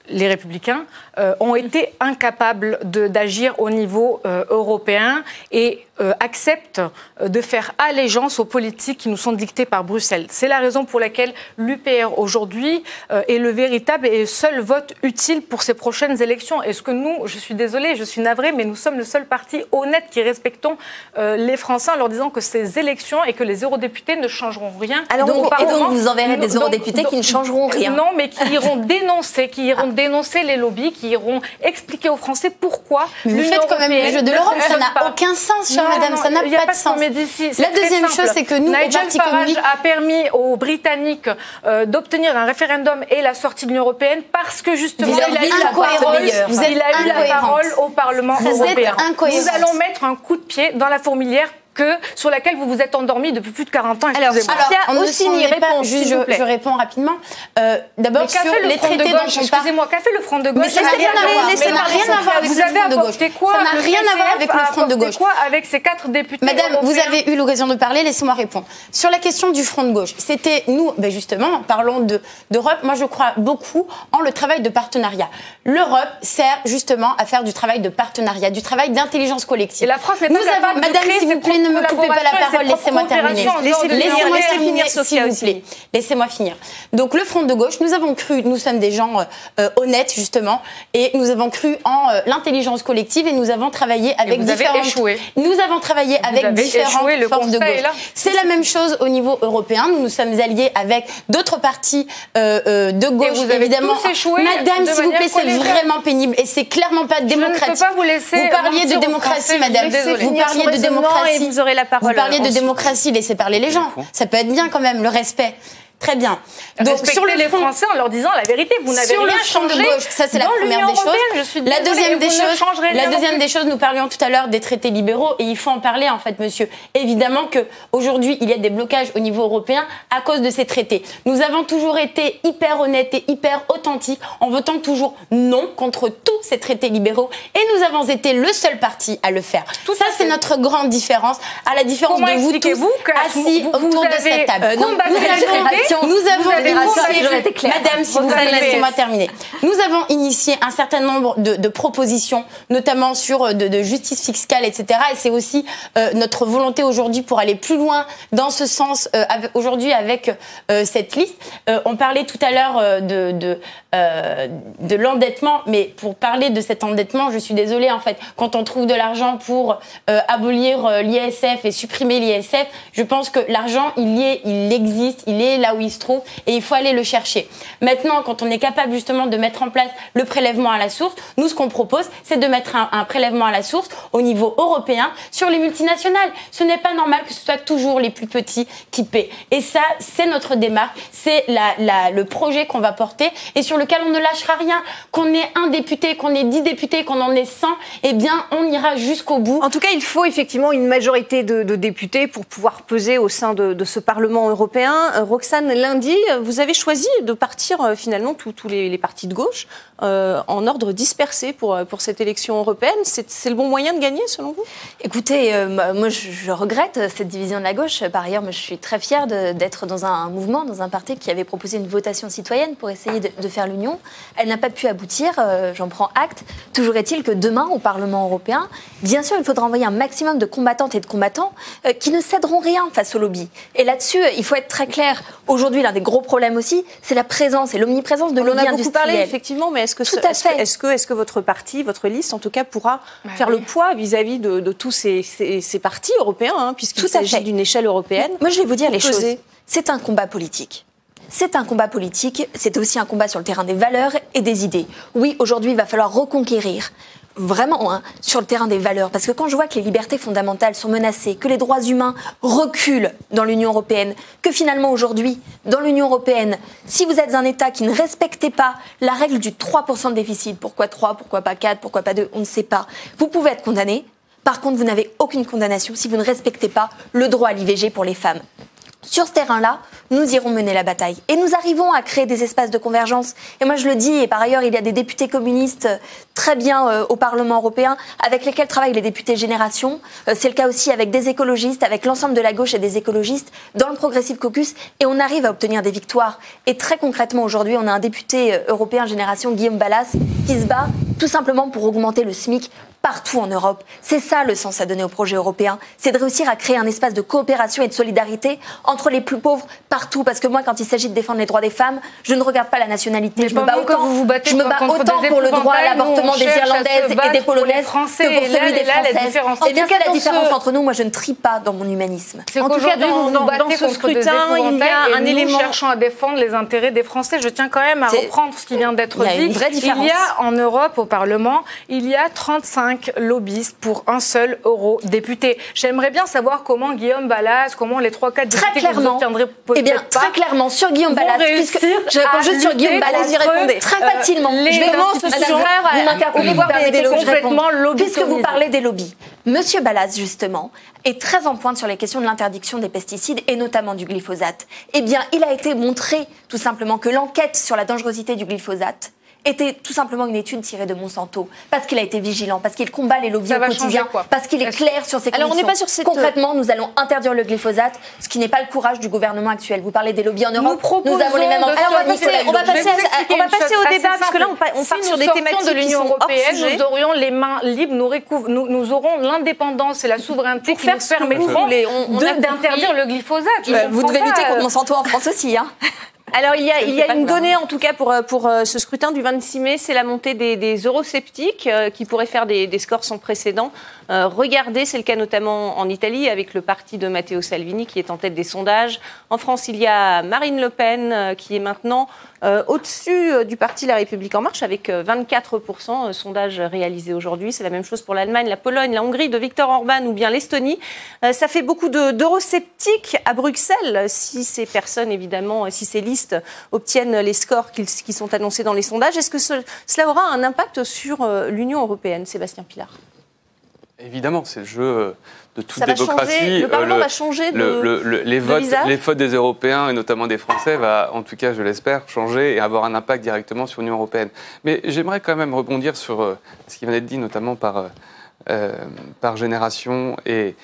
B: les républicains, euh, ont été incapables d'agir au niveau euh, européen et acceptent de faire allégeance aux politiques qui nous sont dictées par Bruxelles. C'est la raison pour laquelle l'UPR aujourd'hui est le véritable et seul vote utile pour ces prochaines élections. Est-ce que nous, je suis désolée, je suis navrée, mais nous sommes le seul parti honnête qui respectons euh, les Français en leur disant que ces élections et que les eurodéputés ne changeront rien.
G: Alors, donc, et donc vous enverrez des eurodéputés qui ne changeront rien.
B: Non, mais qui iront dénoncer, qui iront ah. dénoncer les lobbies, qui iront expliquer aux Français pourquoi.
F: Mais vous faites quand même le jeu de l'Europe, ça n'a aucun sens, chère madame, ça n'a pas, de sens. La deuxième chose, c'est que nous,
B: Nigel Farage a permis aux Britanniques euh, d'obtenir un référendum et la sortie de l'Union européenne parce que justement, il a, eu la parole, il a eu la parole au Parlement européen. Nous allons mettre un coup de pied dans la fourmilière que sur laquelle vous vous êtes endormi depuis plus de 40 ans.
F: Alors, alors aussi répond, juste, je, je, réponds rapidement. Euh, D'abord sur les traités dont on
B: Excusez-moi, qu'a fait le Front de gauche
F: Mais ça n'a rien, à voir avec le Front de gauche.
B: Quoi
F: ça n'a rien à voir avec le Front de gauche.
B: quoi avec ces quatre députés
F: Madame, vous avez eu l'occasion de parler, laissez-moi répondre. Sur la question du Front de gauche, c'était nous, ben justement, parlons d'Europe. Moi, je crois beaucoup en le travail de partenariat. L'Europe sert justement à faire du travail de partenariat, du travail d'intelligence collective.
B: Et la France n'est pas capable
F: Madame, s'il vous plaît, ne me coupez pas la parole, laissez-moi terminer. Laissez-moi terminer, s'il vous plaît. Laissez-moi finir. Donc, le Front de gauche, nous avons cru, nous sommes des gens euh, honnêtes, justement, et nous avons cru en euh, l'intelligence collective et nous avons travaillé avec
B: vous
F: différentes...
B: Avez échoué.
F: Nous avons travaillé avec différentes forces de gauche. C'est la même chose au niveau européen. Nous nous sommes alliés avec d'autres partis euh, de gauche,
B: et vous avez
F: évidemment.
B: Tous échoué
F: madame, s'il vous plaît, c'est vraiment pénible et c'est clairement pas démocratique. Je
B: ne peux pas vous laisser.
F: Vous parliez de démocratie, madame. Vous parliez de démocratie.
A: Vous aurez la parole.
F: Vous parliez de démocratie, laissez parler les gens. Ça peut être bien quand même, le respect. Très bien.
B: Donc sur les Français en leur disant la vérité, vous n'avez rien changé. De gauche,
F: ça c'est la première des choses. Je suis la deuxième des choses, la deuxième des choses, nous parlions tout à l'heure des traités libéraux et il faut en parler en fait, monsieur. Évidemment que aujourd'hui il y a des blocages au niveau européen à cause de ces traités. Nous avons toujours été hyper honnêtes et hyper authentiques en votant toujours non contre tous ces traités libéraux et nous avons été le seul parti à le faire. Tout ça, c'est notre grande différence, à la différence de vous tous
B: vous
F: assis autour de cette table.
B: Euh, non,
F: nous avons initié, Madame, si vous allez laisser-moi terminer. Nous avons initié un certain nombre de, propositions, notamment sur euh, de, justice fiscale, etc. Et c'est aussi euh, notre volonté aujourd'hui pour aller plus loin dans ce sens euh, aujourd'hui avec cette liste. on parlait tout à l'heure de, de, de l'endettement, mais pour parler de cet endettement, je suis désolée en fait, quand on trouve de l'argent pour abolir l'ISF et supprimer l'ISF, je pense que l'argent il y est, il existe, il est là où il se trouve et il faut aller le chercher. Maintenant, quand on est capable justement de mettre en place le prélèvement à la source, nous, ce qu'on propose, c'est de mettre un, prélèvement à la source au niveau européen sur les multinationales. Ce n'est pas normal que ce soit toujours les plus petits qui paient. Et ça, c'est notre démarche, c'est le projet qu'on va porter et sur lequel on ne lâchera rien. Qu'on ait un député, qu'on ait dix députés, qu'on en ait 100, eh bien, on ira jusqu'au bout.
A: En tout cas, il faut effectivement une majorité de, députés pour pouvoir peser au sein de, ce Parlement européen. Euh, Roxane, lundi, vous avez choisi de partir euh, finalement tous les, partis de gauche euh, en ordre dispersé pour, pour cette élection européenne. C'est le bon moyen de gagner, selon vous?
G: Écoutez, moi, je, regrette cette division de la gauche. Par ailleurs, je suis très fière d'être dans un, mouvement, dans un parti qui avait proposé une votation citoyenne pour essayer de, faire l'union. Elle n'a pas pu aboutir, j'en prends acte. Toujours est-il que demain, au Parlement européen, bien sûr, il faudra envoyer un maximum de combattantes et de combattants qui ne céderont rien face au lobby. Et là-dessus, il faut être très clair. Aujourd'hui, l'un des gros problèmes aussi, c'est la présence et l'omniprésence de
A: lobby industriel. On a beaucoup parlé, effectivement, mais est-ce que, votre parti, votre liste, en tout cas, pourra bah faire le poids vis-à-vis de, tous ces, ces, partis européens, hein, puisqu'il s'agit d'une échelle européenne?
G: Moi, je vais vous dire les choses. C'est un combat politique. C'est un combat politique, c'est aussi un combat sur le terrain des valeurs et des idées. Oui, aujourd'hui, il va falloir reconquérir vraiment sur le terrain des valeurs. Parce que quand je vois que les libertés fondamentales sont menacées, que les droits humains reculent dans l'Union européenne, que finalement aujourd'hui, dans l'Union européenne, si vous êtes un État qui ne respectez pas la règle du 3% de déficit, pourquoi 3, pourquoi pas 4, pourquoi pas 2, on ne sait pas, vous pouvez être condamné. Par contre, vous n'avez aucune condamnation si vous ne respectez pas le droit à l'IVG pour les femmes. Sur ce terrain-là, nous irons mener la bataille. Et nous arrivons à créer des espaces de convergence. Et moi, je le dis, et par ailleurs, il y a des députés communistes euh, très bien euh, au Parlement européen, avec lesquels travaillent les députés Génération. Euh, c'est le cas aussi avec des écologistes, avec l'ensemble de la gauche et des écologistes, dans le Progressive Caucus. Et on arrive à obtenir des victoires. Et très concrètement, aujourd'hui, on a un député européen Génération, Guillaume Ballas, qui se bat tout simplement pour augmenter le SMIC partout en Europe. C'est ça le sens à donner au projet européen, c'est de réussir à créer un espace de coopération et de solidarité entre les plus pauvres partout. Parce que moi, quand il s'agit de défendre les droits des femmes, je ne regarde pas la nationalité. je me bats autant, vous vous je me bats autant pour le droit à l'avortement des Irlandaises et des Polonaises
B: Français,
G: que pour celui des Françaises.
B: En
G: tout cas, la différence entre nous, moi, je ne trie pas dans mon humanisme.
B: En tout cas, dans, dans, ce scrutin, il y a un élément cherchant à défendre les intérêts des Français. Je tiens quand même à reprendre ce qui vient d'être dit.
G: Il y a une vraie différence.
B: Il y a en Europe, au Parlement, il y a 35 lobbyistes pour un seul euro député. J'aimerais bien savoir comment Guillaume Ballas, comment les 3-4 députés
G: clairement,
B: que vous
G: eh bien, très clairement, sur Guillaume Ballas, puisque je réponds juste sur Guillaume Ballas, j'y répondais. Très facilement.
B: Les
G: je
B: commence sur
G: Puisque vous parlez des lobbies. Monsieur Ballas, justement, est très en pointe sur les questions de l'interdiction des pesticides et notamment du glyphosate. Eh bien, il a été montré, tout simplement, que l'enquête sur la dangerosité du glyphosate était tout simplement une étude tirée de Monsanto, parce qu'il a été vigilant, parce qu'il combat les lobbies au quotidien, parce qu'il est clair sur ses
A: Alors on n'est pas sur cette...
G: Concrètement, nous allons interdire le glyphosate, ce qui n'est pas le courage du gouvernement actuel. Vous parlez des lobbies en Europe, nous, avons les mêmes
A: Alors on va passer, on va passer, on va passer au débat, parce que là on, part sur des thématiques
B: de l'Union européenne, nous aurions les mains libres, nous, nous, aurons l'indépendance et la souveraineté qui nous permettront d'interdire le glyphosate.
G: Vous devez lutter contre Monsanto en France aussi. Hein.
A: Alors il y a, il y a une donnée en tout cas pour, pour euh, ce scrutin du 26 mai, c'est la montée des, des eurosceptiques euh, qui pourraient faire des, des scores sans précédent. Euh, regardez, c'est le cas notamment en Italie avec le parti de Matteo Salvini qui est en tête des sondages. En France, il y a Marine Le Pen qui est maintenant au-dessus du parti La République en marche avec 24% sondage réalisé aujourd'hui. C'est la même chose pour l'Allemagne, la Pologne, la Hongrie de Viktor Orban ou bien l'Estonie. ça fait beaucoup d'eurosceptiques à Bruxelles si ces personnes, évidemment, si ces listes obtiennent les scores qui, sont annoncés dans les sondages. Est-ce que cela aura un impact sur euh, l'Union européenne, Sébastien Pilar?
E: Évidemment, c'est le jeu euh, de toute démocratie.
A: le Parlement euh, va changer de,
E: les, votes, les votes des Européens et notamment des Français va, en tout cas, je l'espère, changer et avoir un impact directement sur l'Union européenne. Mais j'aimerais quand même rebondir sur ce qui vient d'être dit, notamment par, par Génération. Et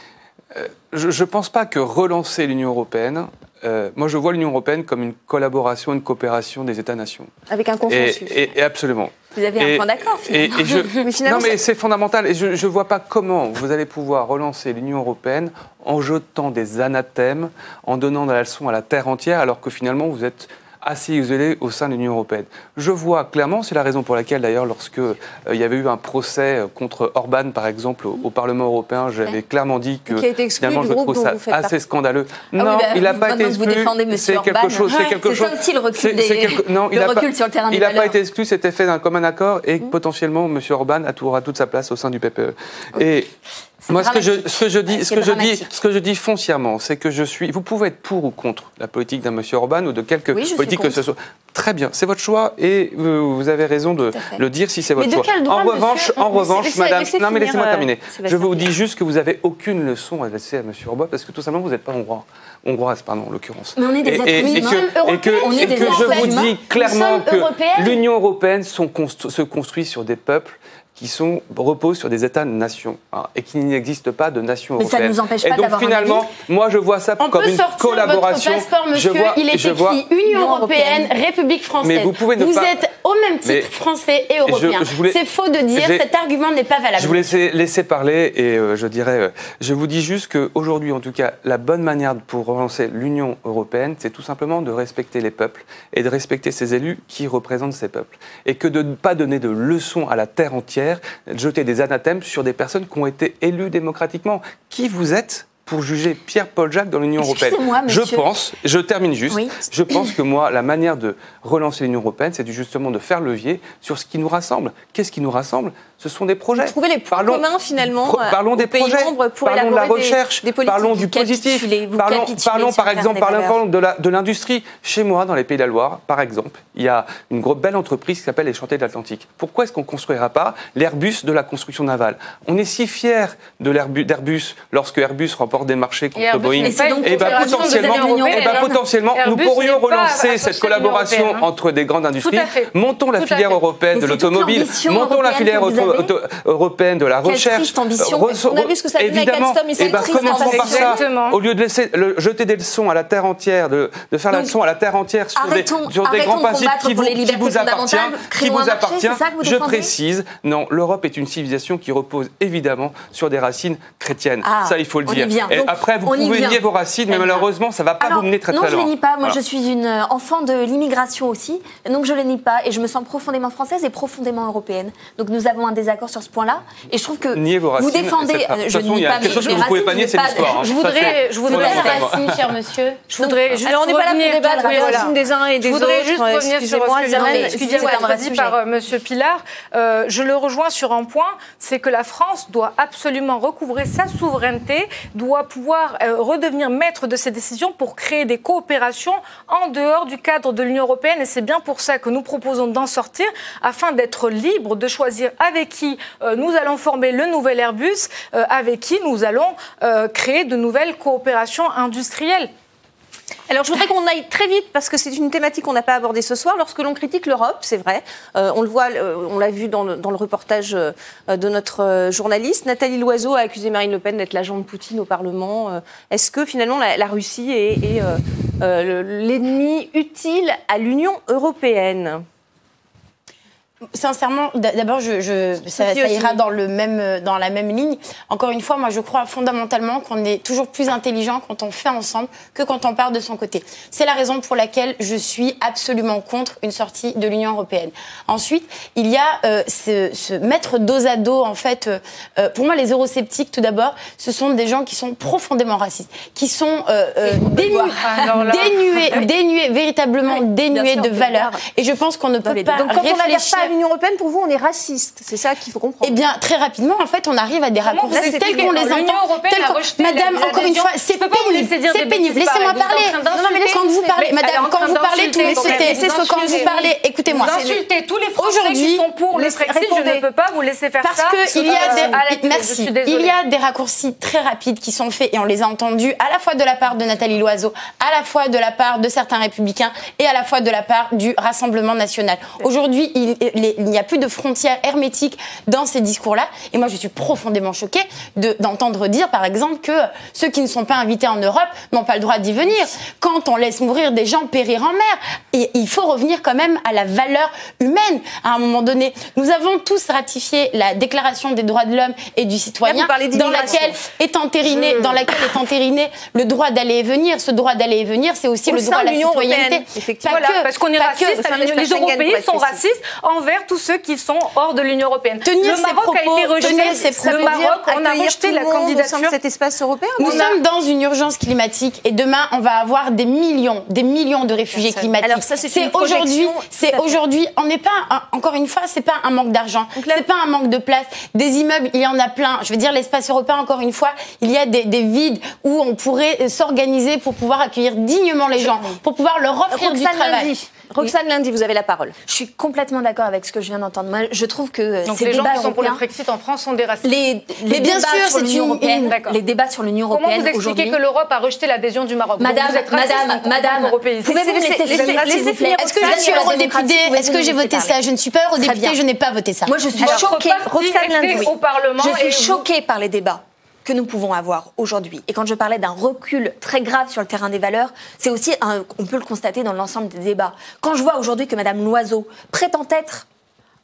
E: je ne pense pas que relancer l'Union européenne euh, moi, je vois l'Union européenne comme une collaboration, une coopération des États-nations.
A: Avec un consensus.
E: Et, absolument.
G: Vous avez un point d'accord,
E: finalement. non, mais c'est fondamental. Et je ne vois pas comment vous allez pouvoir relancer l'Union européenne en jetant des anathèmes, en donnant la leçon à la terre entière, alors que finalement, vous êtes assez isolé au sein de l'Union européenne. Je vois clairement, c'est la raison pour laquelle d'ailleurs lorsque euh, il y avait eu un procès contre Orban par exemple au, Parlement européen, j'avais clairement dit que
A: finalement je trouve
E: ça assez scandaleux.
G: Ah non, bah, il n'a pas été exclu. C'est quelque chose, c'est quelque chose. Aussi le recul, non, il recul sur le terrain
E: Il n'a pas été exclu, c'était fait d'un commun accord et mmh. potentiellement M. Orban aura toute sa place au sein du PPE. Et Moi, ce que, je, ce que je dis, ce que je dis, ce que je dis foncièrement, c'est que je suis. Vous pouvez être pour ou contre la politique d'un monsieur Orban ou de quelque politique que ce soit. Très bien, c'est votre choix et vous avez raison de le dire si c'est votre choix.
F: en
E: revanche, en revanche, Madame, non mais laissez-moi euh, terminer. Je vous dis juste que vous avez aucune leçon à laisser à Monsieur Orban parce que tout simplement vous n'êtes pas hongrois hongroise, pardon, en l'occurrence.
G: Mais on est des êtres
E: et, et, que, et que, et que je vous dis clairement que l'Union européenne se construit sur des peuples qui sont, reposent sur des États-nations hein, et qu'il n'existe pas de nation
G: Mais
E: européenne.
G: ça ne nous empêche pas
E: Et donc finalement, moi je vois ça
F: On
E: comme
F: peut
E: une
F: sortir
E: collaboration.
F: Votre passeport, monsieur,
E: je vois,
F: il est
E: je
F: écrit
E: vois,
F: Union européenne, République française.
E: Mais vous pouvez ne
F: vous
E: pas...
F: êtes au même titre
E: Mais
F: français et européen.
E: voulais...
F: C'est faux de dire cet argument n'est pas valable.
E: Je vous laisse laisser parler et euh, je dirais, euh, je vous dis juste qu'aujourd'hui, en tout cas, la bonne manière pour relancer l'Union européenne, c'est tout simplement de respecter les peuples et de respecter ces élus qui représentent ces peuples. Et que de ne pas donner de leçons à la terre entière, jeter des anathèmes sur des personnes qui ont été élues démocratiquement. Qui vous êtes pour juger Pierre-Paul Jacques dans l'Union européenne. Je pense, je termine juste, je pense que moi, la manière de relancer l'Union européenne, c'est justement de faire levier sur ce qui nous rassemble. Qu'est-ce qui nous rassemble? Ce sont des projets.
A: Vous trouvez les points
E: parlons,
A: communs finalement
E: Parlons des projets, parlons de la recherche,
A: des, des
E: parlons du positif, parlons, parlons par exemple parlons de l'industrie. Chez moi, dans les Pays de la Loire, par exemple, il y a une grosse, belle entreprise qui s'appelle les Chantiers de l'Atlantique. Pourquoi est-ce qu'on ne construira pas l'Airbus de la construction navale? On est si fiers d'Airbus lorsque Airbus remporte des marchés contre Boeing. Et, bah, potentiellement, et bah, potentiellement nous pourrions relancer cette collaboration entre des grandes industries. Montons la filière européenne de l'automobile, montons la filière européenne de la recherche.
A: On a vu ce que ça
E: Évidemment, et bah, commençons par ça. Au lieu de laisser jeter des leçons à la terre entière, de, faire la leçon à la terre entière sur des, grands principes qui vous, qui vous appartiennent, qui vous appartient, je précise, non, l'Europe est une civilisation qui repose évidemment sur des racines chrétiennes. ça, il faut le dire. Et après, vous pouvez nier vos racines, mais malheureusement, ça ne va pas vous mener très
G: très
E: loin.
G: Non, je ne les nie pas. Moi, je suis une euh, enfant de l'immigration aussi. Donc, je ne les nie pas. Et je me sens profondément française et profondément européenne. Donc, nous avons un désaccord sur ce point-là. Et je trouve que
E: vos racines,
G: vous défendez.
E: Euh, je nie pas quelque chose que vous ne pouvez pas nier, c'est l'histoire.
F: Je voudrais, je voudrais racines, cher monsieur.
A: Je voudrais juste on n'est pas là pour débattre les racines des uns et des autres.
B: Je voudrais juste revenir sur ce qui vient dit par euh, monsieur Pilar. Je le rejoins sur un point, c'est que la France doit absolument recouvrer sa souveraineté, doit pouvoir redevenir maître de ces décisions pour créer des coopérations en dehors du cadre de l'Union européenne. Et c'est bien pour ça que nous proposons d'en sortir, afin d'être libre de choisir avec qui euh, nous allons former le nouvel Airbus, euh, avec qui nous allons euh, créer de nouvelles coopérations industrielles.
A: Alors, je voudrais qu'on aille très vite parce que c'est une thématique qu'on n'a pas abordée ce soir. Lorsque l'on critique l'Europe, c'est vrai, euh, on le voit, euh, on l'a vu dans le, dans le reportage euh, de notre journaliste. Nathalie Loiseau a accusé Marine Le Pen d'être l'agent de Poutine au Parlement. Est-ce que finalement la, Russie est l'ennemi utile à l'Union européenne?
F: Sincèrement, d'abord, je, je, ça, ça, ira dans, le même, dans la même ligne. Encore une fois, moi, je crois fondamentalement qu'on est toujours plus intelligent quand on fait ensemble que quand on part de son côté. C'est la raison pour laquelle je suis absolument contre une sortie de l'Union européenne. Ensuite, il y a euh, ce, ce, mettre dos à dos, en fait, euh, euh pour moi, les eurosceptiques, tout d'abord, ce sont des gens qui sont profondément racistes, qui sont euh, euh dénués, dénués, dénués, véritablement dénués de valeur. Et je pense qu'on ne peut pas réfléchir
A: l'Union européenne, pour vous, on est raciste. C'est ça qu'il faut comprendre.
F: Eh bien, très rapidement, en fait, on arrive à des raccourcis tels qu'on les entend. Madame, encore une fois, c'est pénible. C'est pénible. Laissez-moi parler. Non, mais quand vous parlez, Madame, quand vous parlez, tout le monde Quand vous parlez, écoutez-moi.
B: Vous insultez tous les Français qui sont pour le Brexit. Je ne peux pas vous laisser faire ça.
F: Parce qu'il y a des. Merci. Il y a des raccourcis très rapides qui sont faits et on les a entendus à la fois de la part de Nathalie Loiseau, à la fois de la part de certains républicains et à la fois de la part du Rassemblement national. Aujourd'hui, il n'y a plus de frontières hermétiques dans ces discours-là. Et moi, je suis profondément choquée d'entendre dire, par exemple, que ceux qui ne sont pas invités en Europe n'ont pas le droit d'y venir. Quand on laisse mourir des gens périr en mer, et il faut revenir quand même à la valeur humaine. À un moment donné, nous avons tous ratifié la Déclaration des droits de l'homme et du citoyen, dans laquelle est entériné, dans laquelle est entériné le droit d'aller et venir. Ce droit d'aller et venir, c'est aussi le droit à la citoyenneté.
B: Effectivement, parce qu'on est raciste, les Européens sont racistes envers envers tous ceux qui sont hors de l'Union européenne.
F: Tenir
B: le Maroc a été rejeté.
F: Le
B: Maroc, on a rejeté la candidature
A: de cet espace européen.
F: Nous sommes dans une urgence climatique et demain on va avoir des millions, des millions de réfugiés climatiques. Alors ça c'est aujourd'hui, c'est aujourd'hui, on n'est pas encore une fois, c'est pas un manque d'argent, c'est pas un manque de place. Des immeubles, il y en a plein. Je veux dire l'espace européen encore une fois, il y a des, des vides où on pourrait s'organiser pour pouvoir accueillir dignement les gens, pour pouvoir leur offrir du travail.
A: Roxane Lundi, vous avez la parole.
G: Je suis complètement d'accord avec ce que je viens d'entendre. Moi, je trouve que
B: Donc
G: ces
B: les
G: gens
B: qui sont pour le Brexit en France sont déracinés.
G: Les, les
F: bien
G: débats
F: sûr,
G: sur
F: c'est
G: l'Union
F: une-
G: européenne,
B: D'accord.
G: les débats sur l'Union
B: Comment
G: européenne
B: vous expliquez que l'Europe a rejeté l'adhésion du Maroc?
G: Madame,
B: vous êtes raciste
G: madame, madame, pouvez-vous me laisser vous plaît?
A: finir.
F: Est-ce que je suis eurodéputée? Est-ce que j'ai voté
G: laisser
F: ça? Je ne suis pas eurodéputée, je n'ai pas voté ça.
G: Moi, je suis choquée. Roxane Lundi.
B: au Parlement
G: Je suis choquée par les débats que nous pouvons avoir aujourd'hui. Et quand je parlais d'un recul très grave sur le terrain des valeurs, c'est aussi, un- on peut le constater dans l'ensemble des débats. Quand je vois aujourd'hui que Madame Loiseau prétend être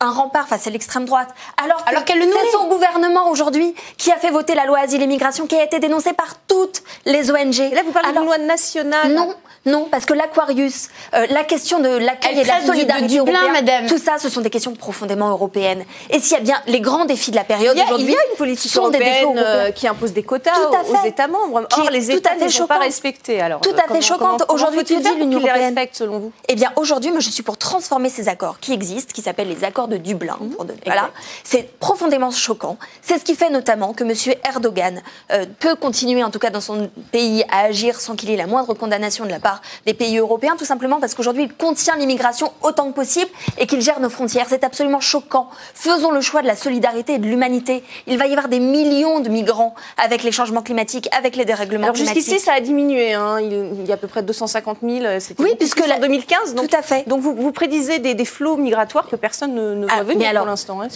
G: un rempart face à l'extrême droite, alors, que
F: Alors qu'elle le
G: c'est son gouvernement aujourd'hui qui a fait voter la loi asile et migration qui a été dénoncée par toutes les ONG.
A: Là, vous parlez d'une loi nationale.
G: non, non, parce que l'Aquarius, euh, la question de l'accueil et de la
F: du-
G: solidarité
F: Dublin,
G: européenne,
F: madame.
G: tout ça, ce sont des questions profondément européennes. Et s'il y a bien les grands défis de la période
A: Il y, a, il
G: aujourd'hui,
A: y a une politique européenne euh, qui impose des quotas aux
G: fait.
A: États membres. Or, les
G: tout
A: États
G: fait
A: ne sont pas respectés. Alors,
G: Tout
A: euh,
G: à fait
A: comment-
G: choquante. Aujourd'hui, l'Union européenne
A: selon vous?
G: Eh bien, aujourd'hui, moi, je suis pour transformer ces accords qui existent, qui s'appellent les accords de Dublin.
A: Mhm.
G: pour voilà. C'est profondément choquant. C'est ce qui fait notamment que M. Erdogan euh, peut continuer, en tout cas dans son pays, à agir sans qu'il ait la moindre condamnation de la part des pays européens, tout simplement parce qu'aujourd'hui, il contient l'immigration autant que possible et qu'il gère nos frontières. C'est absolument choquant. Faisons le choix de la solidarité et de l'humanité. Il va y avoir des millions de migrants avec les changements climatiques, avec les dérèglements
A: Alors
G: climatiques.
A: jusqu'ici, ça a diminué. hein. Il y a à peu près 250 000. euh, C'était
G: Oui, puisque la-
A: en 2015. Donc,
G: Tout à fait.
A: Donc vous, vous prédisez des, des flots migratoires que personne ne, ne voit
G: Ah,
A: venir
G: alors-
A: pour l'instant. hein,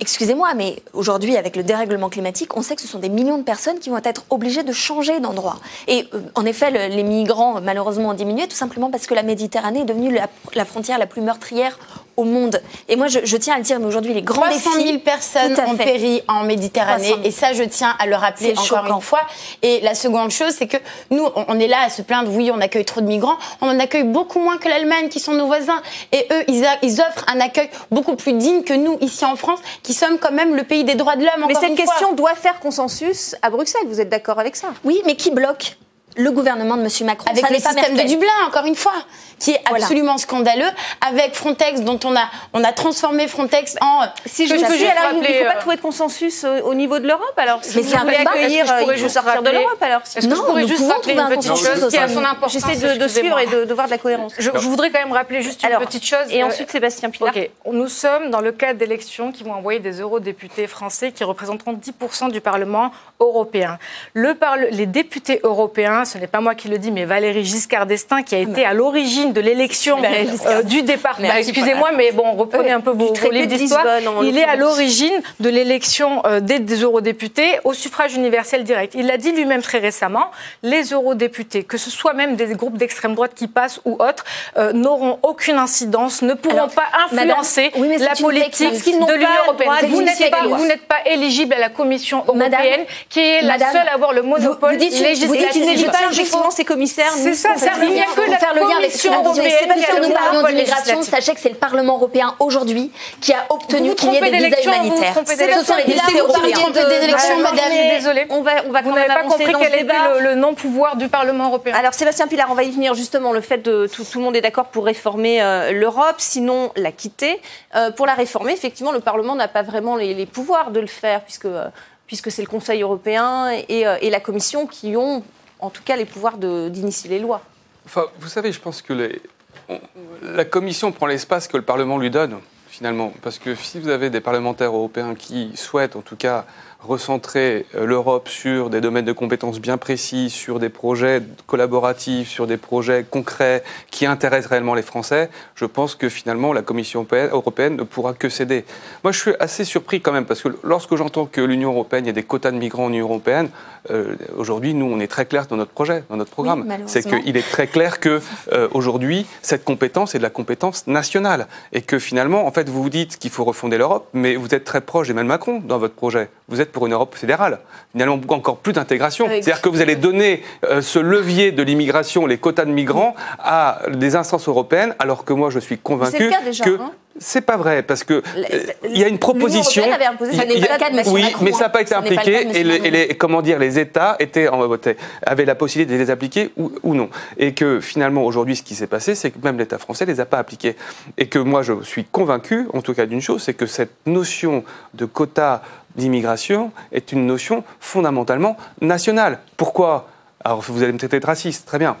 A: Excusez-moi.
G: Mais aujourd'hui, avec le dérèglement climatique, on sait que ce sont des millions de personnes qui vont être obligées de changer d'endroit. Et euh, en effet, le- les migrants, malheureusement, ont diminué, tout simplement parce que la Méditerranée est devenue la, la frontière la plus meurtrière au monde. Et moi, je, je tiens à le dire, mais aujourd'hui, les grands
F: 300
G: défis...
F: 000 personnes ont péri en Méditerranée
G: 300 000.
F: et ça je tiens à le rappeler encore
G: choquant.
F: une fois. Et la seconde chose c'est que nous on est là à se plaindre oui on accueille trop de migrants, on en accueille beaucoup moins que l'Allemagne qui sont nos voisins et eux ils, a- ils offrent un accueil beaucoup plus digne que nous ici en France qui sommes quand même le pays des droits de l'homme.
A: Mais cette
F: fois.
A: question doit faire consensus à Bruxelles. Vous êtes d'accord avec ça?
G: Oui, mais qui bloque? Le gouvernement de M. Macron
F: avec
G: Ça
F: le
G: pas
F: système de. Dublin, encore une fois, qui est
G: Voilà.
F: absolument scandaleux, avec Frontex, dont on a, on a transformé Frontex en...
A: Si je
B: je peux juste
A: alors il ne
B: rappeler,
A: faut pas
B: euh,
A: trouver de consensus euh, au niveau de l'Europe. Alors, si
G: Mais
A: vous
G: c'est un
A: voulez accueillir,
B: je
A: euh,
B: pourrais juste
A: sortir de
B: rappeler-
A: l'Europe. Alors,
B: que
G: Non,
B: je pourrais
G: nous
B: juste
G: pouvons
B: rappeler
G: trouver un
B: une petite
G: consensus
B: chose qui a son
G: de-
B: importance
A: J'essaie de, suivre et de, de voir de la cohérence.
B: Je, je voudrais quand même rappeler juste une
A: Alors,
B: petite chose.
A: Et
B: Euh,
A: ensuite, Sébastien Pilar.
B: Ok, nous sommes dans le cadre d'élections qui vont envoyer des eurodéputés français qui représenteront 10% du Parlement européen. Le parle- les députés européens, ce n'est pas moi qui le dis, mais Valérie Giscard d'Estaing, qui a été à l'origine de l'élection
G: Giscard.
B: euh, du département. Excusez-moi, mais bon, reprenez un peu vos, vos livres d'histoire. Il est à l'origine de l'élection euh, des, des eurodéputés au suffrage universel direct. Il l'a dit lui-même très récemment, les eurodéputés, que ce soit même des groupes d'extrême droite qui passent ou autres, euh, n'auront aucune incidence, ne pourront
G: Alors,
B: pas influencer
G: madame, oui, mais
B: la politique de l'Union européenne. Vous n'êtes pas,
G: des lois.
B: vous n'êtes pas éligible à la Commission
G: Madame,
B: européenne, qui est la
G: madame,
B: seule à avoir le monopole
G: vous vous dites
B: législatif.
A: Pas, effectivement, ces commissaires.
B: C'est ça, ça il n'y a que
G: Pour
B: la
G: faire le lien avec ce que nous parlions d'immigration. Sachez que c'est le Parlement européen aujourd'hui qui a obtenu
B: Vous
G: qu'il y ait
B: trompez
G: des visas humanitaires. Ce sont les députés européens.
F: tromper des élections, madame.
B: désolée.
A: On va, on va
B: Vous
A: quand
B: n'avez
A: même
B: pas compris quel était le, non-pouvoir du Parlement européen.
A: Alors Sébastien Pilar, on va y venir justement, le fait de tout, tout le monde est d'accord pour réformer euh, l'Europe, sinon la quitter. Euh, pour la réformer, effectivement, le Parlement n'a pas vraiment les, les pouvoirs de le faire, puisque, euh, puisque c'est le Conseil européen et, et la Commission qui ont en tout cas les pouvoirs d'initier les lois.
E: Enfin, vous savez, je pense que la Commission prend l'espace que le Parlement lui donne, finalement. Parce que si vous avez des parlementaires européens qui souhaitent, en tout cas, recentrer euh, l'Europe sur des domaines de compétences bien précis, sur des projets collaboratifs, sur des projets concrets qui intéressent réellement les Français, je pense que finalement la Commission européenne ne pourra que céder. Moi, je suis assez surpris quand même, parce que lorsque j'entends que l'Union européenne, il y a des quotas de migrants en Union européenne, euh, aujourd'hui, nous, on est très clair dans notre projet, dans notre programme. c'est qu'il est très clair que euh, aujourd'hui, cette compétence est de la compétence nationale. Et que finalement, en fait, vous vous dites qu'il faut refonder l'Europe, mais vous êtes très proche d'Emmanuel Macron dans votre projet. Vous êtes pour une Europe fédérale. Finalement, encore plus d'intégration.
A: Avec-
E: C'est-à-dire que vous allez donner euh, ce levier de l'immigration, les quotas de migrants, à des instances européennes, alors que moi, je suis convaincu que.
A: hein
E: C'est pas vrai, parce que euh, il y a une proposition.
G: Avait imposé, ça n'est pas le cas de
E: oui,
G: Macron,
E: mais ça n'a pas été impliqué et, les, comment dire, les États étaient en, avaient la possibilité de les appliquer ou, ou non. Et que finalement, aujourd'hui, ce qui s'est passé, c'est que même l'État français ne les a pas appliqués. Et que moi, je suis convaincu, en tout cas d'une chose, c'est que cette notion de quota d'immigration est une notion fondamentalement nationale. Pourquoi? Alors vous allez me traiter de raciste, très bien.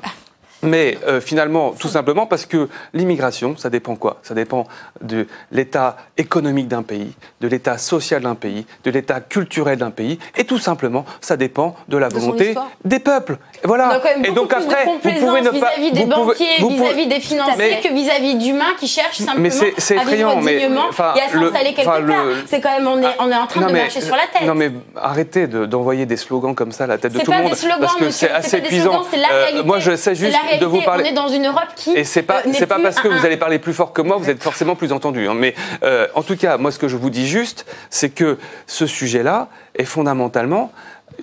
E: Mais euh, finalement, tout simplement parce que l'immigration, ça dépend quoi? Ça dépend de l'état économique d'un pays, de l'état social d'un pays, de l'état culturel d'un pays, et tout simplement, ça dépend de la volonté des peuples.
F: Voilà. et donc après, vous pouvez ne pas vis-à-vis des banquiers, vis-à-vis des financiers, que vis-à-vis d'humains qui cherchent simplement à vivre dignement et à s'installer quelque part. C'est quand même on est, on est en train de marcher sur la tête.
E: Non mais arrêtez d'envoyer des slogans comme ça à la tête de tout le monde,
F: parce
E: que c'est assez épuisant.
F: Euh, moi, je sais juste de vous parler. On est dans une Europe qui.
E: Et c'est pas, euh, c'est pas parce que vous allez parler plus fort que moi, vous êtes forcément plus entendu. Hein. Mais euh, en tout cas, moi, ce que je vous dis juste, c'est que ce sujet-là est fondamentalement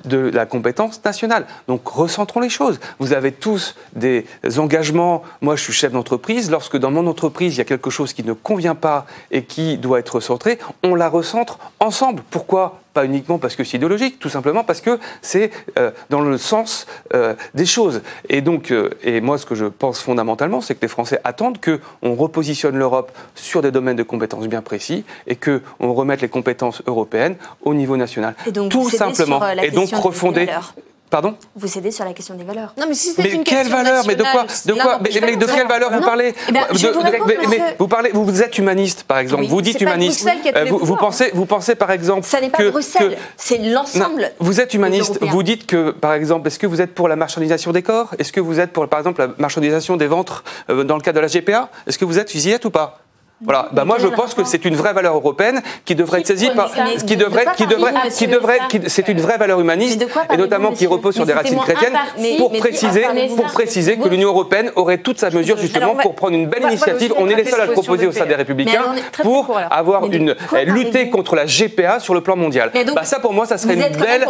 E: de la compétence nationale. Donc recentrons les choses. Vous avez tous des engagements. Moi, je suis chef d'entreprise. Lorsque dans mon entreprise, il y a quelque chose qui ne convient pas et qui doit être recentré, on la recentre ensemble. Pourquoi? Pas uniquement parce que c'est idéologique, tout simplement parce que c'est euh, dans le sens euh, des choses. Et donc, euh, et moi, ce que je pense fondamentalement, c'est que les Français attendent qu'on repositionne l'Europe sur des domaines de compétences bien précis et qu'on remette les compétences européennes au niveau national.
G: Et donc,
E: tout simplement.
G: et donc refonder.
E: Pardon
G: Vous cédez sur la question des valeurs.
A: Non, mais si
E: mais
A: une
E: quelle valeur? Mais de quoi? De quoi Mais, de quelle valeur vous parlez? Vous parlez, vous êtes humaniste, par exemple. vous dites humaniste. Euh, vous, vous, pensez, vous pensez, par exemple,
G: ça n'est pas
E: que,
G: Bruxelles, c'est l'ensemble.
E: Vous êtes humaniste. Vous dites que, par exemple, est-ce que vous êtes pour la marchandisation des corps? Est-ce que vous êtes pour, par exemple, la marchandisation des ventres euh, dans le cadre de la GPA Est-ce que vous êtes, vous y êtes ou pas? Voilà. Bah moi, je pense que c'est une vraie valeur européenne qui devrait être saisie par, qui devrait, qui devrait, qui devrait, c'est une vraie valeur humaniste et notamment qui repose sur des racines chrétiennes pour préciser, pour préciser que l'Union européenne aurait toute sa mesure justement pour prendre une belle initiative. On est les seuls à le proposer au sein des Républicains pour avoir une lutter contre la GPA sur le plan mondial. Bah ça, pour moi, ça serait une belle,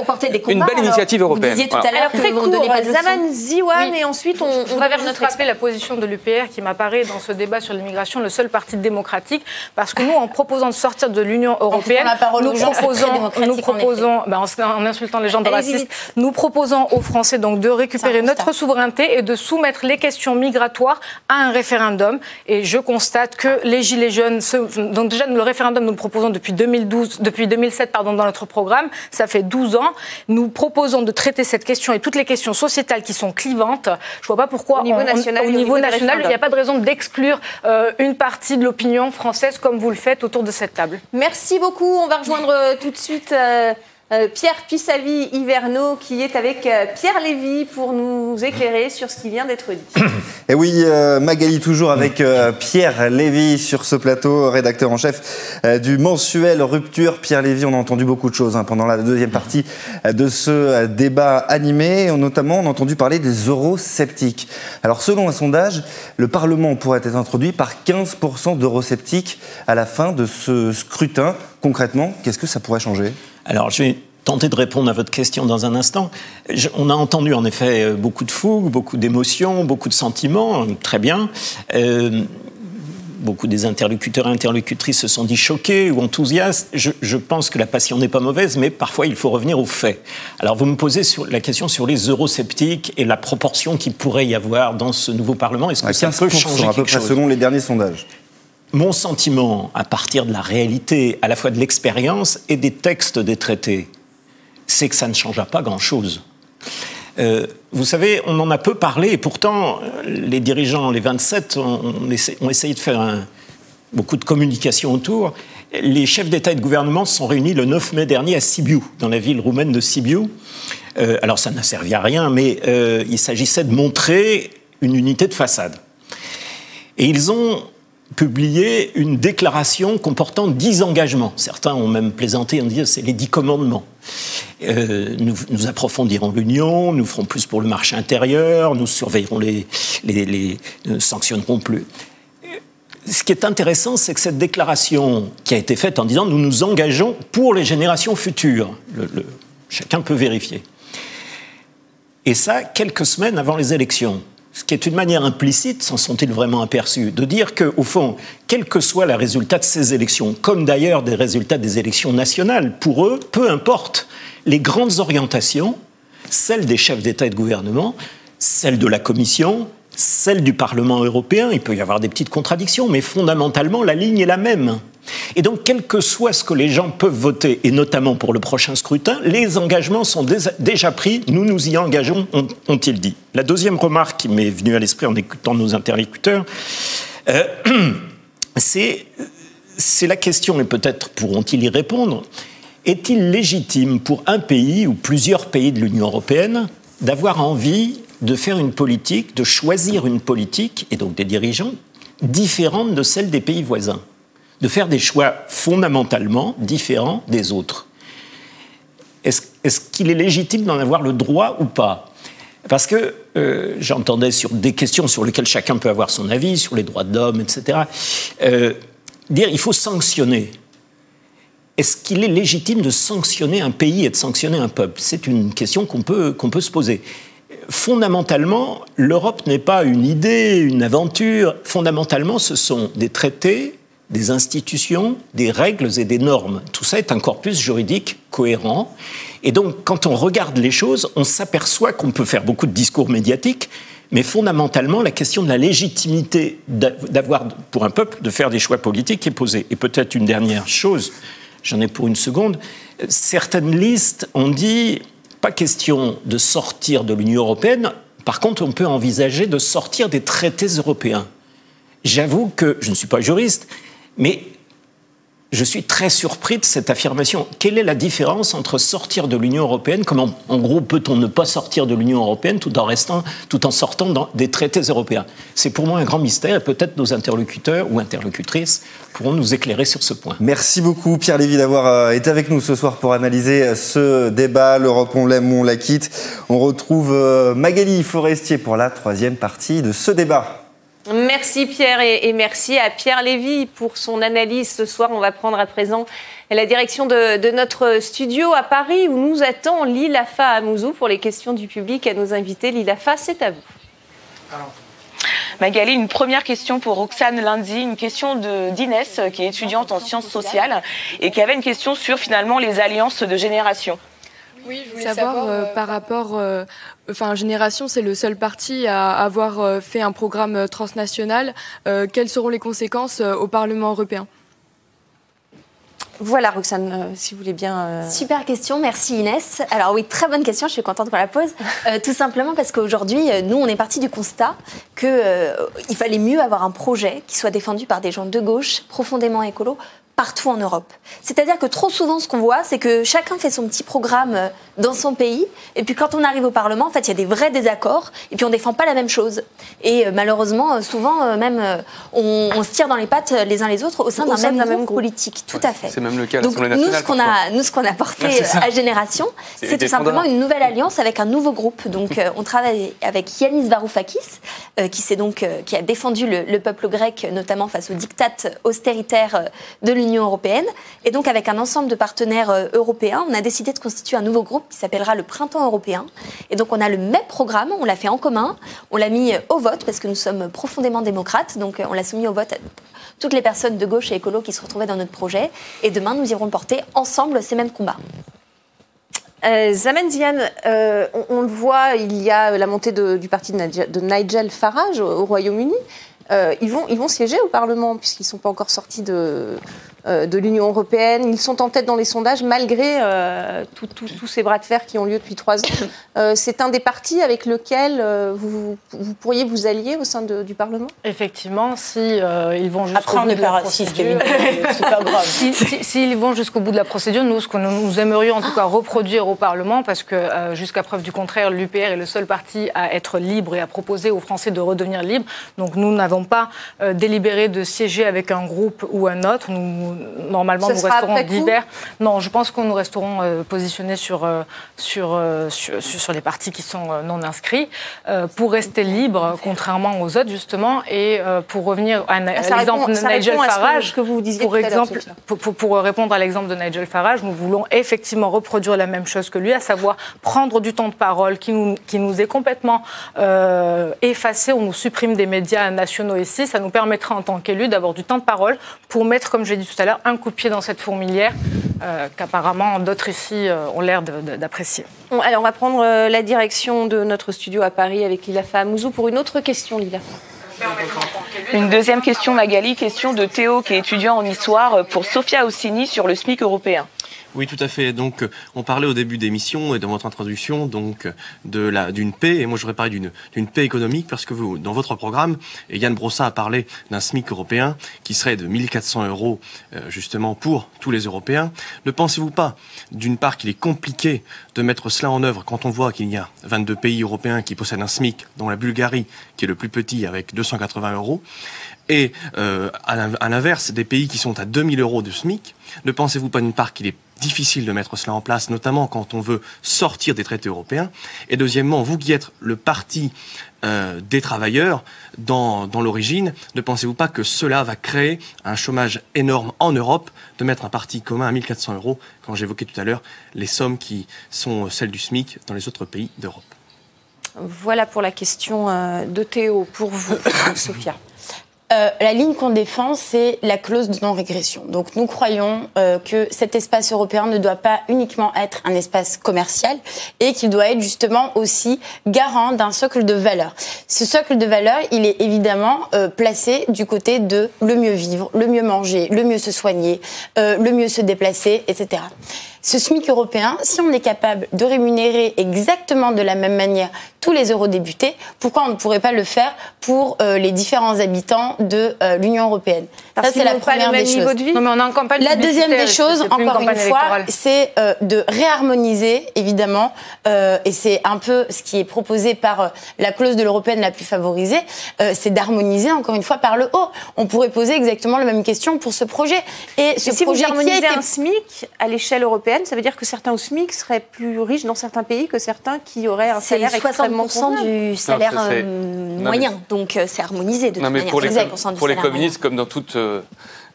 E: une belle initiative européenne. Vous
A: disiez tout à l'heure que vous Zaman Ziwan et ensuite on va vers notre
B: aspect la position de l'UPR qui m'apparaît dans ce débat sur l'immigration le seul parti démocratique démocratique, parce que nous, en proposant de sortir de l'Union européenne, nous proposons, nous proposons en, insultant les gens de racistes, nous proposons aux Français donc de récupérer notre souveraineté et de soumettre les questions migratoires à un référendum. Et je constate que les Gilets jaunes, donc déjà le référendum, nous le proposons depuis 2012, depuis 2007 pardon, dans notre programme, ça fait 12 ans. Nous proposons de traiter cette question et toutes les questions sociétales qui sont clivantes. Je ne vois pas pourquoi
A: au niveau national,
B: au niveau national il n'y a pas de raison d'exclure euh, une partie de l'opinion française comme vous le faites autour de cette table.
A: Merci beaucoup. On va rejoindre euh, tout de suite euh, Pierre Pissavi Hiverno qui est avec Pierre Lévy pour nous éclairer sur ce qui vient d'être dit.
H: Et oui, Magali toujours avec Pierre Lévy sur ce plateau, rédacteur en chef du mensuel Rupture. Pierre Lévy, on a entendu beaucoup de choses hein, pendant la deuxième partie de ce débat animé. Notamment, on a entendu parler des eurosceptiques. Alors, selon un sondage, le Parlement pourrait être introduit par 15% d'eurosceptiques à la fin de ce scrutin. Concrètement, qu'est-ce que ça pourrait changer?
I: Alors, je vais tenter de répondre à votre question dans un instant. on a entendu en effet euh, beaucoup de fougue, beaucoup d'émotions, beaucoup de sentiments, très bien. Euh, beaucoup des interlocuteurs et interlocutrices se sont dit choqués ou enthousiastes. Je, pense que la passion n'est pas mauvaise, mais parfois il faut revenir aux faits. Alors vous me posez sur, la question sur les eurosceptiques et la proportion qu'il pourrait y avoir dans ce nouveau Parlement.
H: Est-ce que ça peut changer à peu près selon les derniers sondages
I: mon sentiment, à partir de la réalité, à la fois de l'expérience et des textes des traités, c'est que ça ne changera pas grand-chose. Euh, vous savez, on en a peu parlé, et pourtant, les dirigeants, les 27, ont, essayé de faire beaucoup de communication autour. Les chefs d'État et de gouvernement se sont réunis le 9 mai dernier à Sibiu, dans la ville roumaine de Sibiu. Euh, alors, ça n'a servi à rien, mais euh, il s'agissait de montrer une unité de façade. Et ils ont publié une déclaration comportant dix engagements. Certains ont même plaisanté en disant c'est les dix commandements. Euh, nous, approfondirons l'union, nous ferons plus pour le marché intérieur, nous surveillerons les, les, sanctionnerons plus. Ce qui est intéressant, c'est que cette déclaration qui a été faite en disant nous nous engageons pour les générations futures, chacun peut vérifier. Et ça, quelques semaines avant les élections. Ce qui est une manière implicite, s'en sont-ils vraiment aperçus, de dire qu'au fond, quel que soit le résultat de ces élections, comme d'ailleurs des résultats des élections nationales, pour eux, peu importe, les grandes orientations, celles des chefs d'État et de gouvernement, celles de la Commission, celles du Parlement européen, il peut y avoir des petites contradictions, mais fondamentalement, la ligne est la même. Et donc, quel que soit ce que les gens peuvent voter, et notamment pour le prochain scrutin, les engagements sont déjà pris, nous nous y engageons, ont-ils dit. La deuxième remarque qui m'est venue à l'esprit en écoutant nos interlocuteurs, euh, c'est la question, et peut-être pourront-ils y répondre, est-il légitime pour un pays ou plusieurs pays de l'Union européenne d'avoir envie de faire une politique, de choisir une politique, et donc des dirigeants, différente de celle des pays voisins de faire des choix fondamentalement différents des autres. Est-ce qu'il est légitime d'en avoir le droit ou pas? Parce que euh, j'entendais sur des questions sur lesquelles chacun peut avoir son avis, sur les droits de l'homme, etc., euh, dire il faut sanctionner. Est-ce qu'il est légitime de sanctionner un pays et de sanctionner un peuple? C'est une question qu'on peut, qu'on peut se poser. Fondamentalement, l'Europe n'est pas une idée, une aventure. Fondamentalement, ce sont des traités des institutions, des règles et des normes. Tout ça est un corpus juridique cohérent. Et donc, quand on regarde les choses, on s'aperçoit qu'on peut faire beaucoup de discours médiatiques, mais fondamentalement, la question de la légitimité d'avoir, pour un peuple, de faire des choix politiques est posée. Et peut-être une dernière chose, j'en ai pour une seconde, certaines listes ont dit, pas question de sortir de l'Union européenne, par contre, on peut envisager de sortir des traités européens. J'avoue que je ne suis pas juriste, mais je suis très surpris de cette affirmation. Quelle est la différence entre sortir de l'Union européenne, comment en gros peut-on ne pas sortir de l'Union européenne tout en restant, tout en sortant des traités européens? C'est pour moi un grand mystère et peut-être nos interlocuteurs ou interlocutrices pourront nous éclairer sur ce point.
H: Merci beaucoup Pierre Lévy d'avoir euh, été avec nous ce soir pour analyser euh, ce débat. L'Europe on l'aime ou on la quitte. On retrouve euh, Magali Forestier pour la troisième partie de ce débat.
A: Merci Pierre et, merci à Pierre Lévy pour son analyse ce soir. On va prendre à présent la direction de, notre studio à Paris où nous attend Lilafa Amouzou pour les questions du public à nos invités. Lilafa, c'est à vous.
C: Magali, une première question pour Roxane Lundi, une question d'Inès qui est étudiante en sciences sociales et qui avait une question sur finalement les alliances de génération.
J: Oui, je voulais savoir, euh, par rapport, euh, enfin Génération, c'est le seul parti à avoir euh, fait un programme transnational. quelles seront les conséquences au Parlement européen?
A: Voilà, Roxane, si vous voulez bien.
G: Super question, merci Inès. Alors oui, très bonne question, je suis contente qu'on la pose. tout simplement parce qu'aujourd'hui, nous, on est parti du constat qu'il fallait mieux avoir un projet qui soit défendu par des gens de gauche, profondément écolo, partout en Europe. C'est-à-dire que trop souvent, ce qu'on voit, c'est que chacun fait son petit programme euh, dans son pays, et puis quand on arrive au Parlement, en fait, il y a des vrais désaccords, et puis on défend pas la même chose. Et euh, malheureusement, euh, souvent, même, on, se tire dans les pattes les uns les autres au sein d'un même, groupe politique. Tout à fait.
E: C'est même le cas
G: Donc, nous, ce qu'on a, nous, ce qu'on a porté à Génération, c'est tout simplement une nouvelle alliance avec un nouveau groupe. Donc, on travaille avec Yanis Varoufakis, qui, donc, qui a défendu le, le, peuple grec, notamment face aux diktats austéritaires de l'Union l'Union européenne. Et donc, avec un ensemble de partenaires euh, européens, on a décidé de constituer un nouveau groupe qui s'appellera le Printemps européen. Et donc, on a le même programme, on l'a fait en commun, on l'a mis au vote parce que nous sommes profondément démocrates. Donc, euh, on l'a soumis au vote à toutes les personnes de gauche et écolo qui se retrouvaient dans notre projet. Et demain, nous irons porter ensemble ces mêmes combats.
A: Euh, Zaman Zian, euh, on, le voit, il y a la montée du parti de Nigel Farage au, Royaume-Uni. ils, vont, ils vont siéger au Parlement puisqu'ils ne sont pas encore sortis de, euh, de l'Union européenne. Ils sont en tête dans les sondages malgré euh, tous ces bras de fer qui ont lieu depuis trois ans. Euh, c'est un des partis avec lequel vous, pourriez vous allier au sein du Parlement?
B: Effectivement, si ils vont jusqu'au bout de la procédure, S'ils vont jusqu'au bout de la procédure, nous, ce que nous, aimerions en tout cas reproduire au Parlement, parce que jusqu'à preuve du contraire, l'UPR est le seul parti à être libre et à proposer aux Français de redevenir libres. Donc nous n'avons pas délibéré de siéger avec un groupe ou un autre. Nous normalement, nous resterons divers. Non, je pense que nous resterons positionnés sur, sur, sur, sur, les partis qui sont non inscrits pour rester libres, contrairement aux autres, justement, et pour revenir à, ah, l'exemple de Nigel Farage.
A: Que, vous disiez
B: pour, exemple, pour, pour, répondre à l'exemple de Nigel Farage, nous voulons effectivement reproduire la même chose que lui, à savoir prendre du temps de parole qui nous, qui nous est complètement euh, effacé. On nous supprime des médias nationaux ici. Ça nous permettra en tant qu'élus d'avoir du temps de parole pour mettre, comme j'ai dit tout à l'heure, un coup de pied dans cette fourmilière euh, qu'apparemment d'autres ici euh, ont l'air d'apprécier.
A: alors on va prendre la direction de notre studio à Paris avec Lila Famouzou pour une autre question, Lila.
C: Une deuxième question, Magali, question de Théo qui est étudiant en histoire pour Sofia Ossini sur le SMIC européen.
K: Oui, tout à fait. Donc, on parlait au début d'émission et dans votre introduction donc de la d'une paix. Et moi, je voudrais parler d'une d'une paix économique parce que vous, dans votre programme, et Yann Brossa a parlé d'un SMIC européen qui serait de 1400 euros euh, justement pour tous les Européens. Ne pensez-vous pas, d'une part, qu'il est compliqué de mettre cela en œuvre quand on voit qu'il y a 22 pays européens qui possèdent un SMIC, dont la Bulgarie, qui est le plus petit avec 280 euros, et euh, à l'inverse, des pays qui sont à 2000 euros de SMIC, ne pensez-vous pas d'une part qu'il est difficile de mettre cela en place, notamment quand on veut sortir des traités européens. Et deuxièmement, vous qui êtes le parti euh, des travailleurs dans, dans l'origine, ne pensez-vous pas que cela va créer un chômage énorme en Europe de mettre un parti commun à 1400 euros, quand j'évoquais tout à l'heure les sommes qui sont celles du SMIC dans les autres pays d'Europe?
A: Voilà pour la question euh, de Théo. Pour vous, Sophia.
F: Euh, la ligne qu'on défend, c'est la clause de non-régression. Donc nous croyons euh, que cet espace européen ne doit pas uniquement être un espace commercial et qu'il doit être justement aussi garant d'un socle de valeurs. Ce socle de valeurs, il est évidemment euh, placé du côté de le mieux vivre, le mieux manger, le mieux se soigner, le mieux se déplacer, etc ce SMIC européen, si on est capable de rémunérer exactement de la même manière tous les eurodéputés, pourquoi on ne pourrait pas le faire pour euh, les différents habitants de euh, l'Union européenne?
A: Ça, c'est la première des choses. De.
B: Non, mais on a en campagne
F: la deuxième des choses, encore une, fois, c'est euh, de réharmoniser, évidemment, et c'est un peu ce qui est proposé par la clause de l'européenne la plus favorisée, c'est d'harmoniser, encore une fois, par le haut. On pourrait poser exactement la même question pour ce projet.
A: Et ce si projet vous harmonisez un SMIC à l'échelle européenne, ça veut dire que certains au SMIC seraient plus riches dans certains pays que certains qui auraient un salaire extrêmement 60%
G: du salaire euh, moyen. Donc euh, c'est harmonisé de toute manière.
E: Pour les, pour les communistes, comme dans toute euh,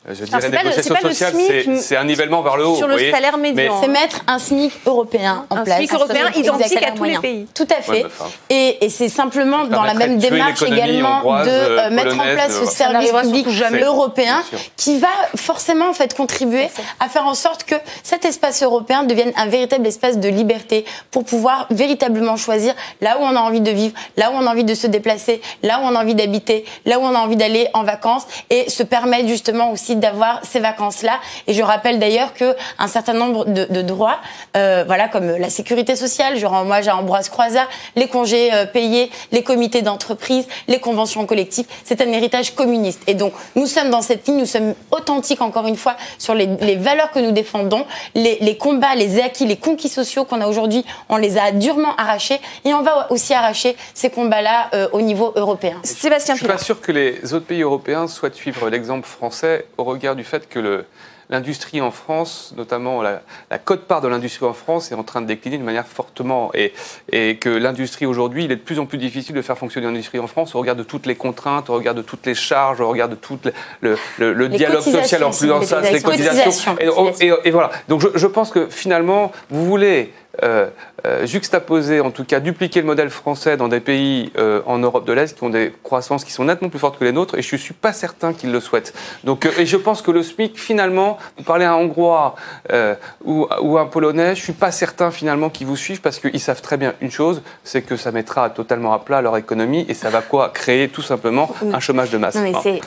E: je dirais, négociation sociale, c'est un nivellement vers le haut.
A: Sur le salaire médian.
F: C'est mettre un SMIC européen en place.
A: Un SMIC européen identique à tous les pays.
F: Tout à fait. et, c'est simplement dans la même démarche également de euh, mettre en place ce service public européen qui va forcément en fait contribuer à faire en sorte que cet espace européen devienne un véritable espace de liberté pour pouvoir véritablement choisir là où on a envie de vivre, là où on a envie de se déplacer, là où on a envie d'habiter, là où on a envie d'aller en vacances et se permettre justement aussi d'avoir ces vacances-là. Et je rappelle d'ailleurs que un certain nombre de, droits, euh, voilà, comme la sécurité sociale, genre moi j'ai Ambroise Croizat, les congés euh, payés, les comités d'entreprise, les conventions collectives, c'est un héritage communiste. Et donc nous sommes dans cette ligne, nous sommes authentiques encore une fois sur les, valeurs que nous défendons, les, combats, les acquis, les conquis sociaux qu'on a aujourd'hui, on les a durement arrachés et on va aussi arracher ces combats-là euh, au niveau européen.
E: Sébastien, je suis pas sûr que les autres pays européens souhaitent suivre l'exemple français au regard du fait que l'industrie en France, notamment la, la cote-part de l'industrie en France, est en train de décliner de manière fortement. Et, et que l'industrie aujourd'hui, il est de plus en plus difficile de faire fonctionner l'industrie en France au regard de toutes les contraintes, au regard de toutes les charges, au regard de tout le, le, dialogue social en plus dans ça, les cotisations. Et, et, voilà. Donc je, je pense que finalement, vous voulez euh, euh, juxtaposer, en tout cas dupliquer le modèle français dans des pays euh, en Europe de l'Est qui ont des croissances qui sont nettement plus fortes que les nôtres, et je ne suis pas certain qu'ils le souhaitent. Donc, et je pense que le SMIC, finalement, vous parlez à un Hongrois ou, ou un Polonais, je ne suis pas certain finalement qu'ils vous suivent parce qu'ils savent très bien une chose, c'est que ça mettra totalement à plat leur économie et ça va quoi Créer tout tout un chômage de masse.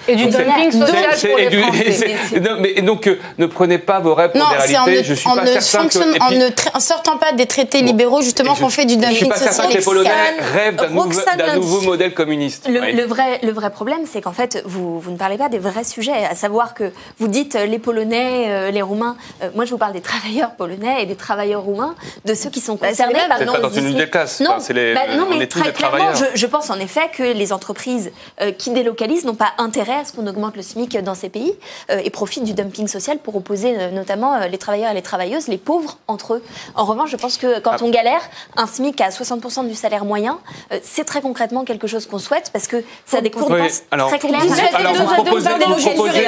A: et du dumping social pour les
E: mais, donc, ne prenez pas vos rêves pour des réalités.
F: je suis pas certain que... En ne sortant pas des des traités libéraux justement qu'on fait du dumping social.
E: Je suis pas certain que les Polonais rêvent d'un nouveau, modèle communiste.
G: Le, vrai, le vrai problème, c'est qu'en fait, vous, vous ne parlez pas des vrais sujets, à savoir que vous dites les Polonais, les Roumains. moi, je vous parle des travailleurs polonais et des travailleurs roumains, de ceux qui sont bah, concernés
E: par pas dans une des classes. Non, les,
G: bah, non mais très clairement, je, je, pense en effet que les entreprises qui délocalisent n'ont pas intérêt à ce qu'on augmente le SMIC dans ces pays et profitent du dumping social pour opposer notamment les travailleurs et les travailleuses, les pauvres entre eux. En revanche, je pense que quand ah. on galère, un SMIC à 60% du salaire moyen, euh, c'est très concrètement quelque chose qu'on souhaite parce que ça a des conséquences très claires. Vous
F: alors, vous proposez,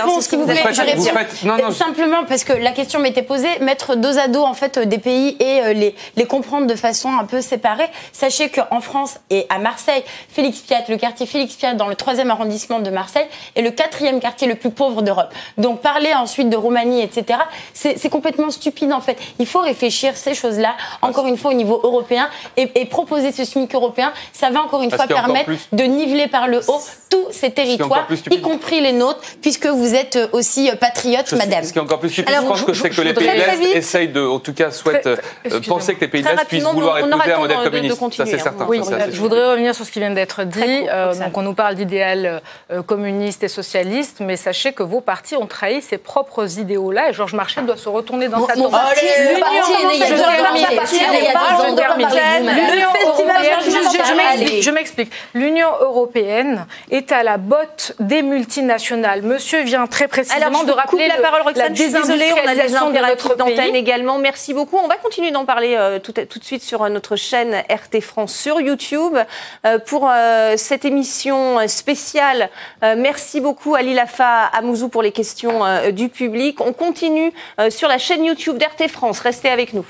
F: vous Simplement parce que la question m'était posée, mettre dos à dos en fait des pays et euh, les, les comprendre de façon un peu séparée. Sachez qu'en France et à Marseille, Félix Piat, le quartier Félix Piat dans le 3e arrondissement de Marseille, est le quatrième quartier le plus pauvre d'Europe. Donc parler ensuite de Roumanie, etc., c'est complètement stupide en fait. Il faut réfléchir ces choses-là, encore une fois au niveau européen, et, proposer ce SMIC européen, ça va encore une fois permettre de niveler par le haut tous ces territoires, y compris les nôtres, puisque vous êtes aussi euh, patriote, madame.
E: Ce qui est encore plus stupide, je pense que c'est que les pays de l'Est essayent de, en tout cas, souhaitent euh, penser que les pays de l'Est puissent vouloir épouser un modèle communiste. Ça, c'est certain.
B: Oui, je voudrais revenir sur ce qui vient d'être dit. Euh, donc, on nous parle d'idéal communiste et socialiste, mais sachez que vos partis ont trahi ses propres idéaux-là, et Georges Marchais doit se retourner dans sa tombe. Je m'explique. L'Union européenne est à la botte des multinationales. Monsieur vient très précisément de rappeler
A: la parole, Roxane. Désolée, on a des impératifs d'antenne également. Merci beaucoup. On va continuer d'en parler euh, tout, tout, de suite sur euh, notre chaîne RT France sur YouTube euh, pour cette émission spéciale. merci beaucoup à Lilafa Amouzou pour les questions du public. On continue sur la chaîne YouTube d'RT France. Restez avec nous.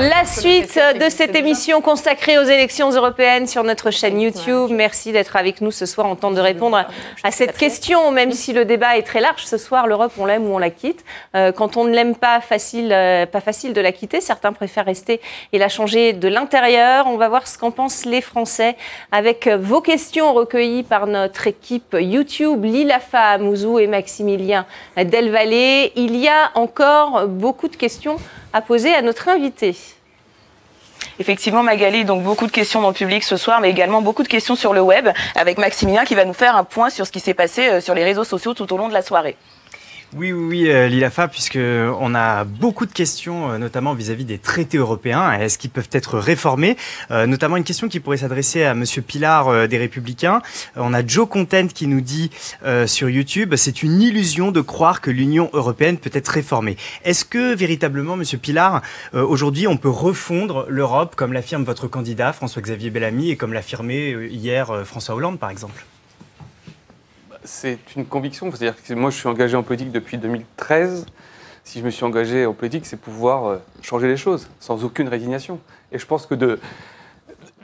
A: La suite de cette émission consacrée aux élections européennes sur notre chaîne YouTube. Merci d'être avec nous ce soir en temps de répondre à cette question, même si le débat est très large. Ce soir, l'Europe, on l'aime ou on la quitte. Euh, quand on ne l'aime pas, facile, euh, pas facile de la quitter. Certains préfèrent rester et la changer de l'intérieur. On va voir ce qu'en pensent les Français avec vos questions recueillies par notre équipe YouTube, Lilafa Mouzou et Maximilien Delvalle. Il y a encore beaucoup de questions à poser à notre invité.
C: Effectivement, Magali, donc beaucoup de questions dans le public ce soir, mais également beaucoup de questions sur le web, avec Maximilien qui va nous faire un point sur ce qui s'est passé euh, sur les réseaux sociaux tout au long de la soirée.
L: Oui, oui, oui, euh, Lilafa, puisqu'on a beaucoup de questions, euh, notamment vis-à-vis des traités européens. Est-ce qu'ils peuvent être réformés? Euh, Notamment une question qui pourrait s'adresser à Monsieur Pilar des Républicains. on a Joe Content qui nous dit sur YouTube, c'est une illusion de croire que l'Union européenne peut être réformée. Est-ce que véritablement, Monsieur Pilar, aujourd'hui, on peut refondre l'Europe, comme l'affirme votre candidat François-Xavier Bellamy et comme l'affirmait hier François Hollande, par exemple?
E: C'est une conviction. C'est-à-dire que moi, je suis engagé en politique depuis 2013. Si je me suis engagé en politique, c'est pouvoir euh, changer les choses, sans aucune résignation. Et je pense que de,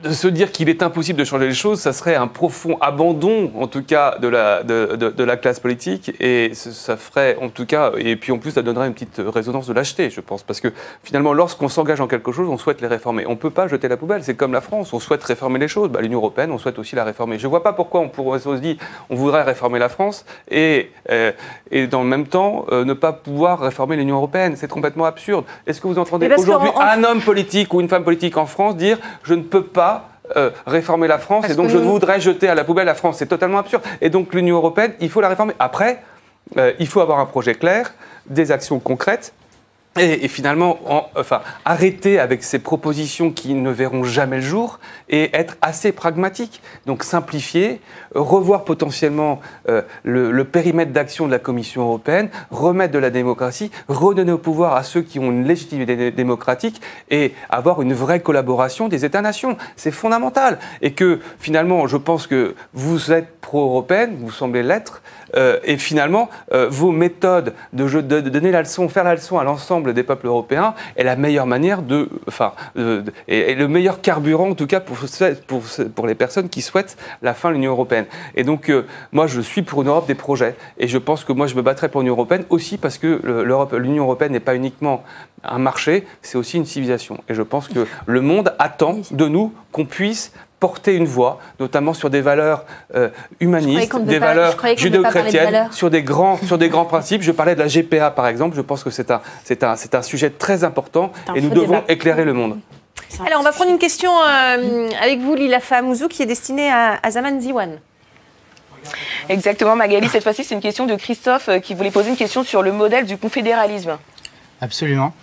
E: de se dire qu'il est impossible de changer les choses, ça serait un profond abandon, en tout cas, de la, de, de, la classe politique. Et ça ferait, en tout cas, et puis en plus, ça donnerait une petite résonance de lâcheté, je pense. Parce que finalement, lorsqu'on s'engage en quelque chose, on souhaite les réformer. On ne peut pas jeter la poubelle. C'est comme la France. On souhaite réformer les choses. Bah, L'Union européenne, on souhaite aussi la réformer. Je ne vois pas pourquoi on pourrait se dire on voudrait réformer la France et, euh, et dans le même temps, euh, ne pas pouvoir réformer l'Union européenne. C'est complètement absurde. Est-ce que vous entendez aujourd'hui un homme politique ou une femme politique en France dire je ne peux pas euh, réformer la France et donc je voudrais jeter à la poubelle la France. C'est totalement absurde. Et donc l'Union européenne, il faut la réformer. Après, euh, il faut avoir un projet clair, des actions concrètes et, finalement, enfin, arrêter avec ces propositions qui ne verront jamais le jour et être assez pragmatique. Donc simplifier, revoir potentiellement euh, le, périmètre d'action de la Commission européenne, remettre de la démocratie, redonner au pouvoir à ceux qui ont une légitimité démocratique et avoir une vraie collaboration des États-nations. C'est fondamental. Et que finalement, je pense que vous êtes pro-européenne, vous semblez l'être, euh, et finalement, euh, vos méthodes de, donner la leçon, faire la leçon à l'ensemble des peuples européens est la meilleure manière de, enfin, et, le meilleur carburant en tout cas pour, pour, pour, les personnes qui souhaitent la fin de l'Union européenne. Et donc, euh, moi, je suis pour une Europe des projets, et je pense que moi, je me battrai pour l'Union européenne aussi parce que l'Union européenne n'est pas uniquement un marché, c'est aussi une civilisation. Et je pense que le monde attend de nous qu'on puisse porter une voix, notamment sur des valeurs euh, humanistes, des valeurs judéo-chrétiennes, sur des grands, sur des grands principes. Je parlais de la GPA par exemple. Je pense que c'est un, c'est un, c'est un sujet très important et nous devons éclairer le monde.
A: Alors, on va prendre une question euh, avec vous, Lila Famouzou, qui est destinée à, Zaman Ziwan.
C: Exactement, Magali. Cette fois-ci, c'est une question de Christophe euh, qui voulait poser une question sur le modèle du confédéralisme.
M: Absolument.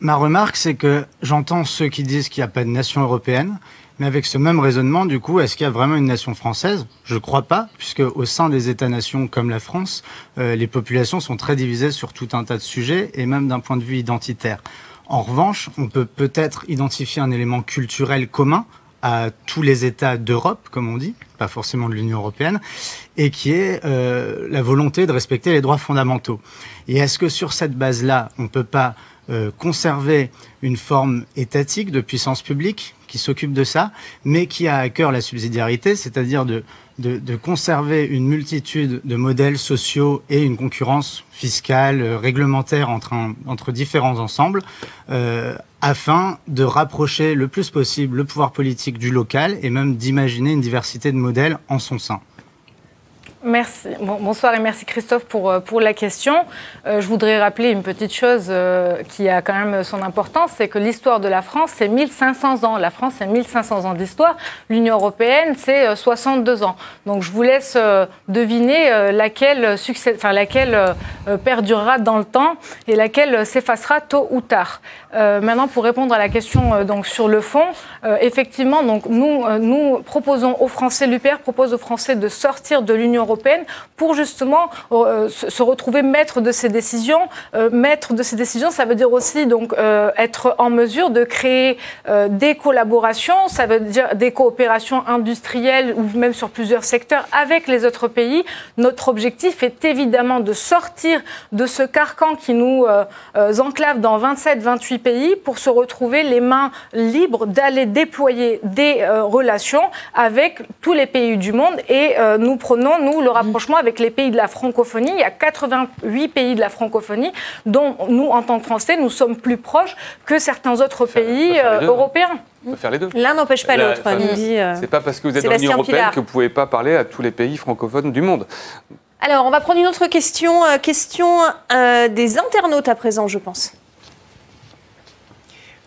M: Ma remarque, c'est que j'entends ceux qui disent qu'il n'y a pas de nation européenne, mais avec ce même raisonnement, du coup, est-ce qu'il y a vraiment une nation française? Je ne crois pas, puisque au sein des États-nations comme la France, euh, les populations sont très divisées sur tout un tas de sujets, et même d'un point de vue identitaire. En revanche, on peut peut-être identifier un élément culturel commun à tous les États d'Europe, comme on dit, pas forcément de l'Union européenne, et qui est euh, la volonté de respecter les droits fondamentaux. Et est-ce que sur cette base-là, on ne peut pas euh, conserver une forme étatique de puissance publique qui s'occupe de ça, mais qui a à cœur la subsidiarité, c'est-à-dire de, conserver une multitude de modèles sociaux et une concurrence fiscale, euh, réglementaire entre, entre différents ensembles, euh, afin de rapprocher le plus possible le pouvoir politique du local et même d'imaginer une diversité de modèles en son sein.
B: Merci. bonsoir et merci Christophe pour, euh, pour la question. Euh, je voudrais rappeler une petite chose euh, qui a quand même son importance, c'est que l'histoire de la France, c'est 1500 ans. La France, c'est 1500 ans d'histoire. L'Union européenne, c'est 62 ans. Donc je vous laisse deviner laquelle, enfin, laquelle perdurera dans le temps et laquelle s'effacera tôt ou tard. maintenant, pour répondre à la question donc, sur le fond, effectivement, donc, nous, nous proposons aux Français, l'UPR propose aux Français de sortir de l'Union européenne pour justement euh, se retrouver maître de ces décisions. Euh, maître de ces décisions, ça veut dire aussi donc euh, être en mesure de créer des collaborations, ça veut dire des coopérations industrielles ou même sur plusieurs secteurs avec les autres pays. Notre objectif est évidemment de sortir de ce carcan qui nous enclave dans 27-28 pays pour se retrouver les mains libres d'aller déployer des relations avec tous les pays du monde et nous prenons, nous, le rapprochement avec les pays de la francophonie. Il y a 88 pays de la francophonie dont nous, en tant que Français, nous sommes plus proches que certains autres pays euh, européens.
E: On peut faire les deux.
A: L'un n'empêche pas l'autre.
E: Euh, c'est pas parce que vous êtes dans l'Union européenne que vous ne pouvez pas parler à tous les pays francophones du monde.
A: Alors, on va prendre une autre question. Euh, question des internautes à présent, je pense.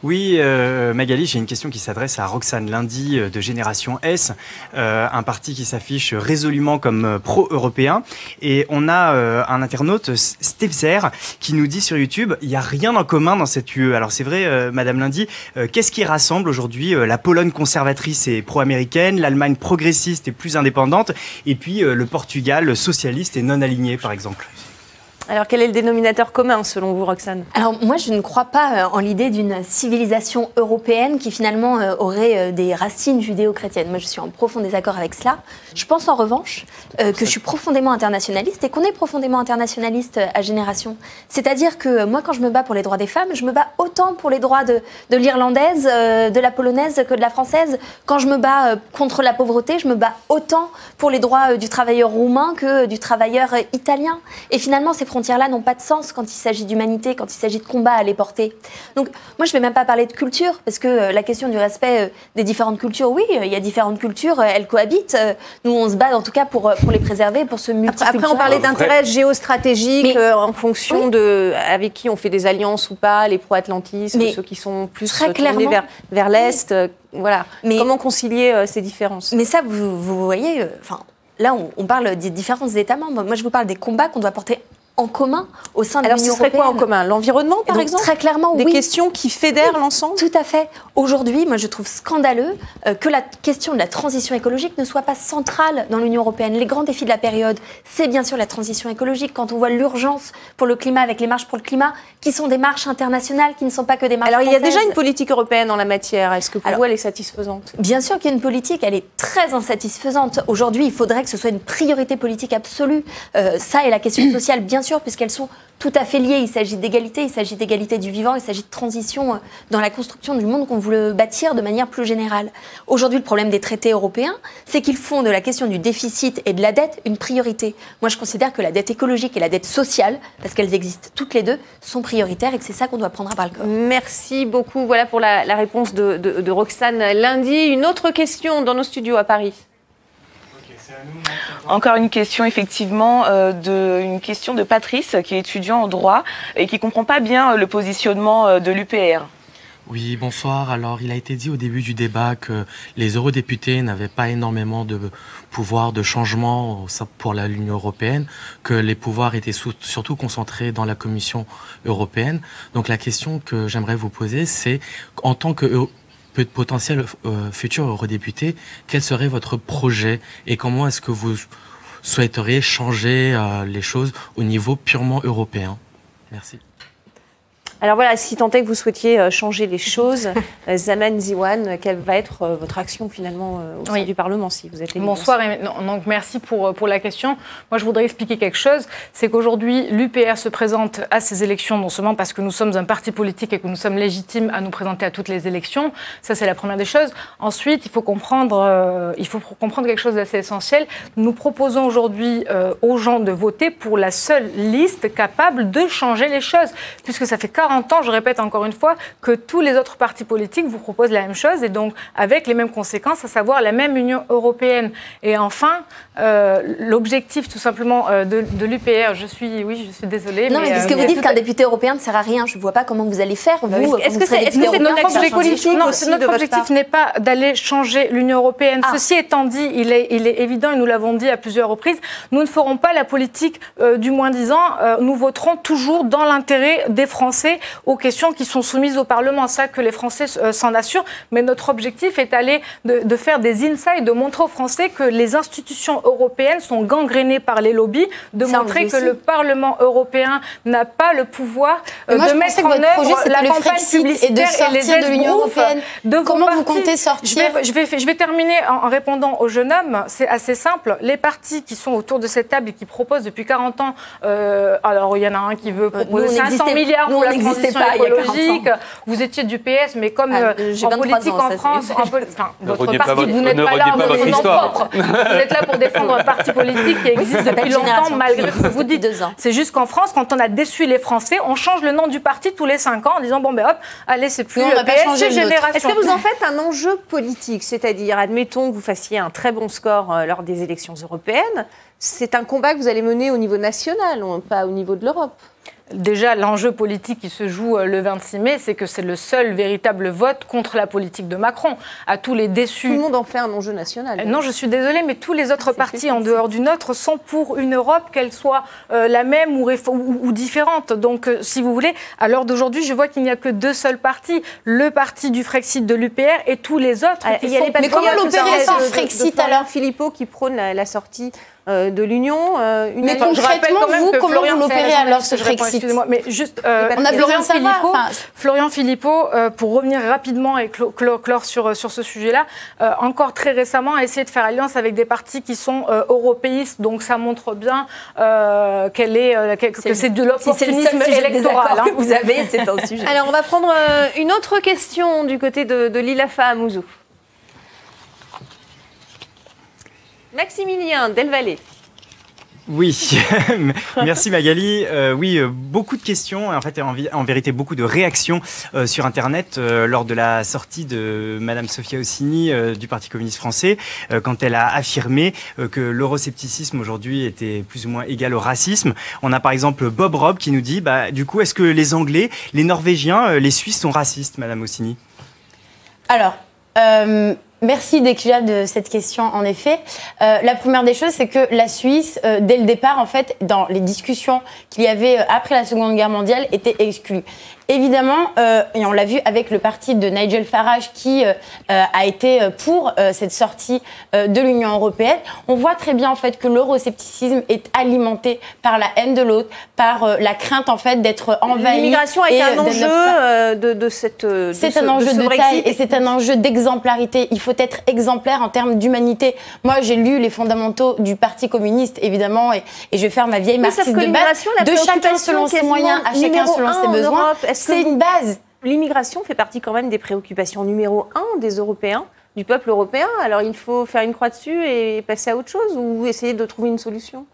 L: Oui, euh, Magali, j'ai une question qui s'adresse à Roxane Lundi euh, de Génération S, euh, un parti qui s'affiche résolument comme pro-européen. Et on a un internaute, Steve Zer, qui nous dit sur YouTube, il n'y a rien en commun dans cette UE. Alors c'est vrai, Madame Lundi, qu'est-ce qui rassemble aujourd'hui la Pologne conservatrice et pro-américaine, l'Allemagne progressiste et plus indépendante, et puis le Portugal socialiste et non aligné, par exemple?
A: Alors, quel est le dénominateur commun selon vous, Roxane
G: Alors, moi, je ne crois pas euh, en l'idée d'une civilisation européenne qui finalement euh, aurait euh, des racines judéo-chrétiennes. Moi, je suis en profond désaccord avec cela. Je pense en revanche que je suis profondément internationaliste et qu'on est profondément internationaliste à Génération. C'est-à-dire que moi, quand je me bats pour les droits des femmes, je me bats autant pour les droits de, l'irlandaise, de la polonaise que de la française. Quand je me bats contre la pauvreté, je me bats autant pour les droits du travailleur roumain que du travailleur italien. Et finalement, c'est frontières-là n'ont pas de sens quand il s'agit d'humanité, quand il s'agit de combat à les porter. Donc moi, je ne vais même pas parler de culture, parce que euh, la question du respect euh, des différentes cultures, oui, euh, il y a différentes cultures, elles cohabitent. Nous, on se bat en tout cas pour, pour les préserver, pour se multiplier.
A: Après, on parlait d'intérêt géostratégique en fonction de avec qui on fait des alliances ou pas, les pro-atlantistes, ceux qui sont plus très tournés vers, vers l'Est. voilà. Mais, Comment concilier ces différences?
G: Mais ça, vous, vous voyez, enfin, là, on, parle des différents États membres. Moi, je vous parle des combats qu'on doit porter en commun au sein de l'Union
A: européenne. Alors, ce serait quoi en commun? L'environnement, par exemple?
G: Très clairement,
A: Des questions qui fédèrent l'ensemble?
G: Tout à fait. Aujourd'hui, moi, je trouve scandaleux euh, que la question de la transition écologique ne soit pas centrale dans l'Union européenne. Les grands défis de la période, c'est bien sûr la transition écologique. Quand on voit l'urgence pour le climat avec les marches pour le climat, qui sont des marches internationales, qui ne sont pas que des marches
A: Alors,
G: il y a
A: déjà une politique européenne en la matière. Est-ce que pour vous, elle est satisfaisante?
G: Bien sûr qu'il y a une politique, elle est très insatisfaisante. Aujourd'hui, il faudrait que ce soit une priorité politique absolue. Euh, ça et la question sociale, bien sûr, puisqu'elles sont tout à fait liées. Il s'agit d'égalité, il s'agit d'égalité du vivant, il s'agit de transition euh, dans la construction du monde qu'on veut bâtir de manière plus générale. Aujourd'hui, le problème des traités européens, c'est qu'ils font de la question du déficit et de la dette une priorité. Moi, je considère que la dette écologique et la dette sociale, parce qu'elles existent toutes les deux, sont prioritaires et que c'est ça qu'on doit prendre à bras le corps.
A: Merci beaucoup. Voilà pour la, réponse de, de Roxane lundi. Une autre question dans nos studios à Paris.
C: Encore une question, effectivement, euh, de, une question de Patrice, qui est étudiant en droit et qui ne comprend pas bien euh, le positionnement euh, de l'UPR.
N: Oui, bonsoir. Alors, il a été dit au début du débat que les eurodéputés n'avaient pas énormément de pouvoir de changement pour l'Union européenne, que les pouvoirs étaient surtout concentrés dans la Commission européenne. Donc, la question que j'aimerais vous poser, c'est en tant que potentiel euh, futur eurodéputé, quel serait votre projet et comment est-ce que vous souhaiteriez changer euh, les choses au niveau purement européen? Merci.
A: Alors voilà, si tant est que vous souhaitiez euh, changer les choses, euh, Zaman Ziwan, quelle va être euh, votre action finalement au sein du Parlement si vous êtes élu
B: Bonsoir et donc merci pour, pour la question. Moi je voudrais expliquer quelque chose, c'est qu'aujourd'hui l'UPR se présente à ces élections non seulement parce que nous sommes un parti politique et que nous sommes légitimes à nous présenter à toutes les élections, ça c'est la première des choses. Ensuite, il faut comprendre, il faut comprendre quelque chose d'assez essentiel. Nous proposons aujourd'hui aux gens de voter pour la seule liste capable de changer les choses, puisque ça fait 40 40 ans, je répète encore une fois, que tous les autres partis politiques vous proposent la même chose et donc avec les mêmes conséquences, à savoir la même Union européenne. Et enfin, euh, l'objectif tout simplement euh, de, l'UPR, je suis, oui, je suis désolée.
G: Non, mais, parce que euh, vous dites qu'un député européen ne sert à rien. Je ne vois pas comment vous allez faire. Bah vous,
B: est-ce que c'est notre objectif Non, notre objectif n'est pas d'aller changer l'Union européenne. Ah. Ceci étant dit, il est, il est évident, et nous l'avons dit à plusieurs reprises, nous ne ferons pas la politique du moins disant. nous voterons toujours dans l'intérêt des Français aux questions qui sont soumises au Parlement. Ça que les Français euh, s'en assurent. Mais notre objectif est d'aller de, faire des insights, de montrer aux Français que les institutions européennes sont gangrénées par les lobbies, de montrer que le Parlement européen n'a pas le pouvoir euh, de mettre en œuvre la campagne publicitaire et, les aides de l'Union européenne.
G: De Comment vous comptez sortir
B: je vais, je vais, terminer en, répondant au jeune homme. C'est assez simple. Les partis qui sont autour de cette table et qui proposent depuis 40 ans, euh, alors il y en a un qui veut proposer 500 milliards pour la transition pas, écologique. Vous étiez du PS, mais comme ah, euh, en politique en France, enfin, votre parti, vous n'êtes pas là en nom propre. Vous êtes là pour défendre un parti politique qui existe depuis longtemps, malgré ce que vous dites. C'est juste qu'en France, quand on a déçu les Français, on change le nom du parti tous les cinq ans en disant bon ben hop, allez c'est plus le PS, c'est génération.
A: Est-ce que vous en faites un enjeu politique, c'est-à-dire admettons que vous fassiez un très bon score euh, lors des élections européennes, c'est un combat que vous allez mener au niveau national, pas au niveau de l'Europe?
B: Déjà, l'enjeu politique qui se joue euh, le 26 mai, c'est que c'est le seul véritable vote contre la politique de Macron. À tous les déçus.
A: Tout le monde en fait un enjeu national.
B: non, je suis désolée, mais tous les autres partis en dehors du nôtre sont pour une Europe, qu'elle soit euh, la même ou, ou, différente. Donc, euh, si vous voulez, à l'heure d'aujourd'hui, je vois qu'il n'y a que deux seuls partis le parti du Frexit de l'UPR et tous les autres. Ah,
A: qui sont... Mais comment l'opérer sans Frexit alors Philippot qui prône la sortie euh, de l'Union.
G: Euh, une mais concrètement, vous, comment vous l'opérez alors ce Brexit
B: Mais juste, euh, on a Florian Philippot, Florian Philippot pour revenir rapidement et clore sur, sur ce sujet-là, encore très récemment a essayé de faire alliance avec des partis qui sont européistes, donc ça montre bien qu'elle est, que c'est de l'opportunisme électoral.
A: Hein. Vous avez, c'est un sujet. Alors, on va prendre une autre question du côté de, de Lilafa à Mouzou. Maximilien Delvalet.
L: Oui, merci Magali. Euh, oui, euh, beaucoup de questions, en fait, en, vérité, beaucoup de réactions euh, sur Internet lors de la sortie de Madame Sophia Ossini du Parti communiste français, quand elle a affirmé que l'euroscepticisme aujourd'hui était plus ou moins égal au racisme. On a par exemple Bob Robb qui nous dit, bah, du coup, est-ce que les Anglais, les Norvégiens, les Suisses sont racistes, Madame Ossini?
F: Alors, Merci déjà de cette question, en effet. Euh, la première des choses, c'est que la Suisse, euh, dès le départ, en fait, dans les discussions qu'il y avait euh, après la Seconde Guerre mondiale, était exclue. Évidemment, euh, et on l'a vu avec le parti de Nigel Farage qui euh, euh a été euh, pour euh, cette sortie de l'Union européenne, on voit très bien en fait que l'euroscepticisme est alimenté par la haine de l'autre, par la crainte en fait d'être envahi.
A: L'immigration est un enjeu de, de, cette.
F: C'est un enjeu de, de taille et c'est un enjeu d'exemplarité. Il faut être exemplaire en termes d'humanité. Moi, j'ai lu les fondamentaux du Parti communiste, évidemment, et, et je vais faire ma vieille marxiste de base. De chacun selon ses moyens, à chacun selon ses besoins. C'est une base.
A: L'immigration fait partie quand même des préoccupations numéro un des Européens, du peuple européen. Alors il faut faire une croix dessus et passer à autre chose ou essayer de trouver une solution?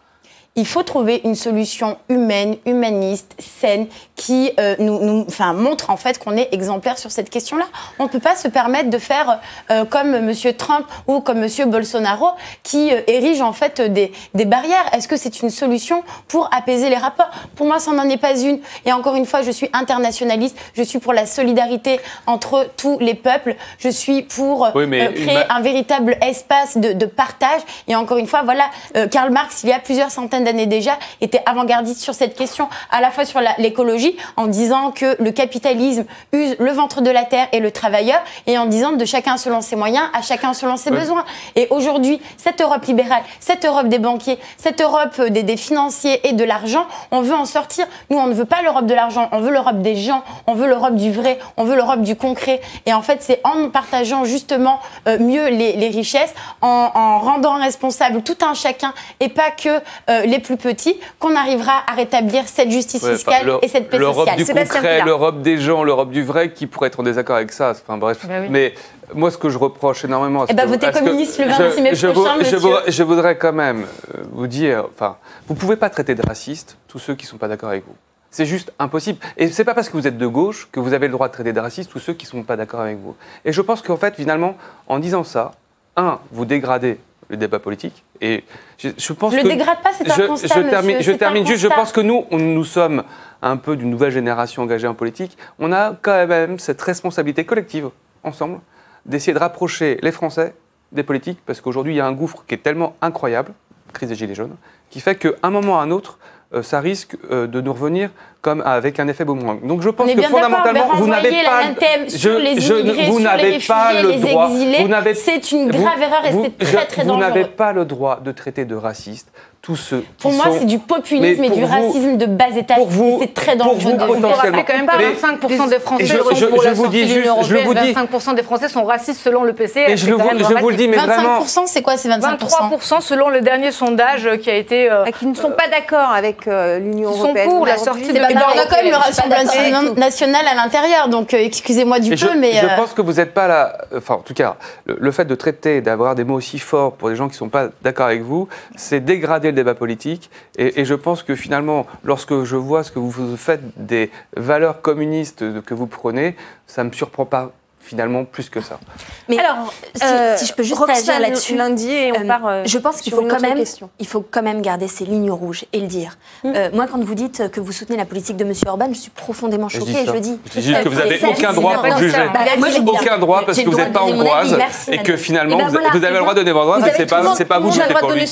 F: Il faut trouver une solution humaine, humaniste, saine, qui euh, nous, nous enfin, montre en fait qu'on est exemplaire sur cette question-là. On ne peut pas se permettre de faire euh, comme M. Trump ou comme M. Bolsonaro, qui euh, érige en fait des, des barrières. Est-ce que c'est une solution pour apaiser les rapports? Pour moi, ça n'en est pas une. Et encore une fois, je suis internationaliste. Je suis pour la solidarité entre tous les peuples. Je suis pour créer un véritable espace de, de, partage. Et encore une fois, voilà, Karl Marx, il y a plusieurs centaines d'années déjà, était avant-gardiste sur cette question, à la fois sur l'écologie, en disant que le capitalisme use le ventre de la terre et le travailleur, et en disant de chacun selon ses moyens, à chacun selon ses besoins. Et aujourd'hui, cette Europe libérale, cette Europe des banquiers, cette Europe des, des financiers et de l'argent, on veut en sortir. Nous, on ne veut pas l'Europe de l'argent, on veut l'Europe des gens, on veut l'Europe du vrai, on veut l'Europe du concret. Et en fait, c'est en partageant justement euh, mieux les, les richesses, en, en, rendant responsable tout un chacun et pas que euh, les plus petits qu'on arrivera à rétablir cette justice fiscale et cette paix
E: L'Europe
F: sociale.
E: du concret, l'Europe des gens, l'Europe du vrai, qui pourrait être en désaccord avec ça. Enfin bref.
F: Bah oui.
E: Mais moi, ce que je reproche énormément. à
F: Eh
E: que-
F: votez communiste le 26 mai
E: je,
F: prochain,
E: je,
F: monsieur.
E: voudrais- je voudrais quand même euh, vous dire, enfin, vous pouvez pas traiter de racistes tous ceux qui sont pas d'accord avec vous. C'est juste impossible. Et c'est pas parce que vous êtes de gauche que vous avez le droit de traiter de racistes tous ceux qui sont pas d'accord avec vous. Et je pense qu'en fait, finalement, en disant ça, un, vous dégradez le débat politique. Et je, je pense
F: le
E: que
F: dégrade pas, c'est un
E: je,
F: constat,
E: je termine,
F: monsieur,
E: je termine juste. Je pense que nous, on- nous sommes un peu d'une nouvelle génération engagée en politique. On a quand même cette responsabilité collective, ensemble, d'essayer de rapprocher les Français des politiques, parce qu'aujourd'hui, il y a un gouffre qui est tellement incroyable, crise des Gilets jaunes, qui fait qu'à un moment ou à un autre, euh, ça risque euh, de nous revenir comme avec un effet boomerang. Donc je pense que
F: bien d'accord,
E: fondamentalement,
F: mais
E: vous n'avez
F: renvoyer
E: pas,
F: l'anathème sur les immigrés,
E: vous
F: sur
E: n'avez
F: les
E: pas
F: réfugiés,
E: le
F: les
E: droit.
F: exilés,
E: vous n'avez-
F: c'est une
E: vous-
F: grave erreur et
E: vous-
F: c'est très,
E: je-
F: très
E: Vous
F: dangereux.
E: n'avez pas le droit de traiter de racistes tous ceux
F: Pour
E: qui
F: moi,
E: sont-
F: c'est du populisme et du
E: pour vous-
F: racisme de bas étage.
E: pour vous-
F: c'est très
E: pour
F: dangereux.
E: vous,
F: de-
E: potentiellement.
B: rappeler quand même
E: Mais-
B: 25% des Français
E: je-
B: sont
E: je-
B: pour
E: je
B: la
E: vous
B: sortie
E: dis
B: de l'Union
E: juste- je
B: européenne.
E: vous dis-
B: 25% des Français sont racistes selon le PC.
E: Mais je le vous- je vous le dis, mais vraiment-
F: 25%, c'est quoi ces 25%
B: 23% selon le dernier sondage qui a été. euh,
A: qui ne sont pas d'accord avec euh, l'Union
B: Ils sont
A: européenne.
B: pour la sortie de
F: ben, on a quand même le Rassemblement national à l'intérieur, donc euh, excusez-moi du
E: Et
F: peu,
E: je,
F: mais.
E: je
F: euh,
E: pense que vous n'êtes pas là. Enfin, en tout cas, le, le fait de traiter, d'avoir des mots aussi forts pour des gens qui ne sont pas d'accord avec vous, c'est dégrader le débat politique. Et, et je pense que finalement, lorsque je vois ce que vous faites des valeurs communistes que vous prenez, ça ne me surprend pas finalement plus que ça.
G: Mais
A: Alors,
G: si,
A: euh,
G: si je peux juste
A: Roxane,
G: réagir là-dessus.
A: lundi et on
G: euh,
A: part, euh,
G: je pense qu'il faut quand même,
A: question.
G: il faut quand même garder ces lignes rouges et le dire.
A: Mm.
G: Euh, moi, quand vous dites que vous soutenez la politique de M. Orban, je suis profondément
E: Je
G: choquée. je le dis.
E: Je dis juste que vous
G: Euh,
E: n'avez aucun droit pour juger.
G: bah, moi, je dire,
E: Aucun droit parce
G: j'ai
E: que vous n'êtes pas hongroise et que finalement
G: Eh ben
E: vous, avez le droit de donner votre droit,
G: vous
E: mais
G: avez
E: c'est pas, c'est pas vous qui
G: droit
E: pour
G: de
E: lui.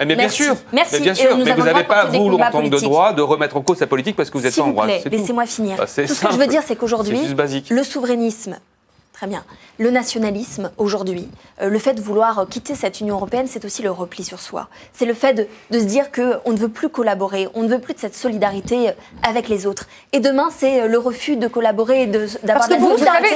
E: Eh, Mais bien sûr,
G: Merci.
E: mais vous n'avez pas vous l'entendre de
G: politiques.
E: droit de remettre en cause sa politique parce que vous êtes pas hongroise.
G: laissez-moi finir.
E: Bah,
G: ce que je veux dire, c'est qu'aujourd'hui, le souverainisme, très bien, le nationalisme, aujourd'hui, euh, le fait de vouloir quitter cette Union européenne, c'est aussi le repli sur soi. C'est le fait de, de se dire qu'on ne veut plus collaborer, on ne veut plus de cette solidarité euh, avec les autres. Et demain, c'est euh, le refus de collaborer et d'avoir des
A: vous, vous savez,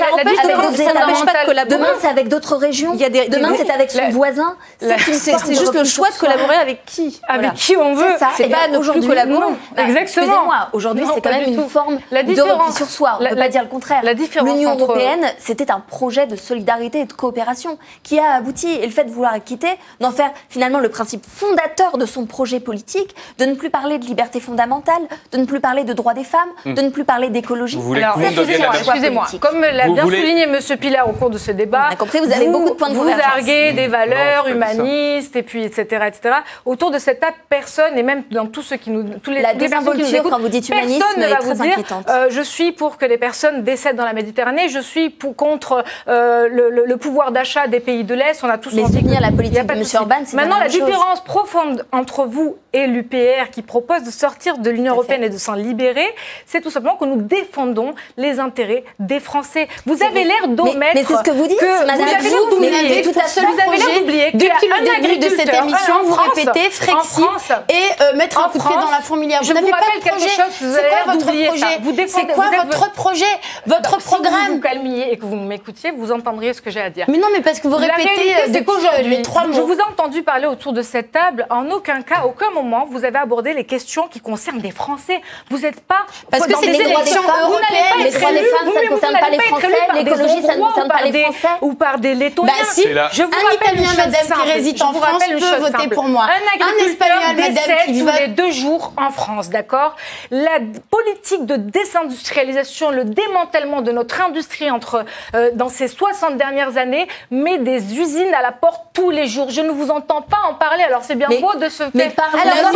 A: la.
G: Demain, c'est avec d'autres régions.
A: Il y a des-
G: Demain, c'est avec son
A: la-
G: voisin. C'est
A: juste le choix de collaborer avec qui
B: Avec
A: Voilà.
B: qui on veut.
G: C'est ça.
A: C'est
G: Et
A: pas ne plus
G: aujourd'hui,
A: collaborer.
G: non. Bah,
B: Exactement.
G: Aujourd'hui, c'est quand même une forme de repli sur soi. On ne peut pas dire le contraire. L'Union européenne, c'était un projet de solidarité et de coopération qui a abouti. Et le fait de vouloir quitter, d'en faire finalement le principe fondateur de son projet politique, de ne plus parler de liberté fondamentale, de ne plus parler de droits des femmes,
E: Hmm.
G: de ne plus parler d'écologie.
E: Tout
B: excusez-moi, excusez-moi. Comme l'a bien
E: voulez-
B: souligné M. Pilar au cours de ce débat,
G: On a compris, vous avez beaucoup de points de
B: vous arguez des valeurs
E: Non,
B: humanistes et puis etc etc. Autour de cette table, personne et même dans tous ceux qui nous tous les,
G: La
B: les personnes qui nous écoutent,
G: quand vous dites humanisme,
B: personne ne va
G: très
B: vous dire
G: inquiétante.
B: euh, je suis pour que les personnes décèdent dans la Méditerranée, je suis pour contre contre euh, le, pouvoir d'achat des pays de l'Est. On a tous
G: Mais soutenir la politique de M. Orban, c'est
B: Maintenant,
G: la,
B: différence profonde entre vous et l'UPR qui propose de sortir de l'Union européenne et de s'en libérer, c'est tout simplement que nous défendons les intérêts des Français. Vous avez l'air d'omettre.
G: Mais, c'est ce que vous dites, Madame.
B: Vous avez l'air d'oublier.
G: Tout à fait.
B: Vous avez l'air d'oublier.
F: Depuis le début de cette émission, vous répétez Frexit et euh, mettre un coup de pied dans la fourmilière. Vous n'avez pas de projet. C'est quoi votre projet C'est quoi votre projet Votre programme
B: vous calmiez et que vous m'écoutiez, vous entendriez ce que j'ai à dire.
F: Mais non, mais parce que vous répétez
B: euh, depuis trois mots. Je vous ai entendu parler autour de cette table. En aucun cas, aucun moment, vous avez abordé les questions qui concernent des Français. Vous n'êtes pas
F: parce que c'est les droits des femmes européennes.
G: Les droits des femmes, ça ne concerne pas les Français. L'écologie, ça ne concerne pas les Français.
B: Ou par des Lettoniens.
F: Bah si, je vous un Italien, madame, qui réside en France peut voter pour moi.
B: Un Espagnol, madame, qui tous les deux jours en France, d'accord? La politique de désindustrialisation, le démantèlement de notre industrie entre, euh, dans ces 60 dernières années met des usines à la porte tous les jours. Je ne vous entends pas en parler, alors c'est bien beau de se faire.
G: Mais par alors,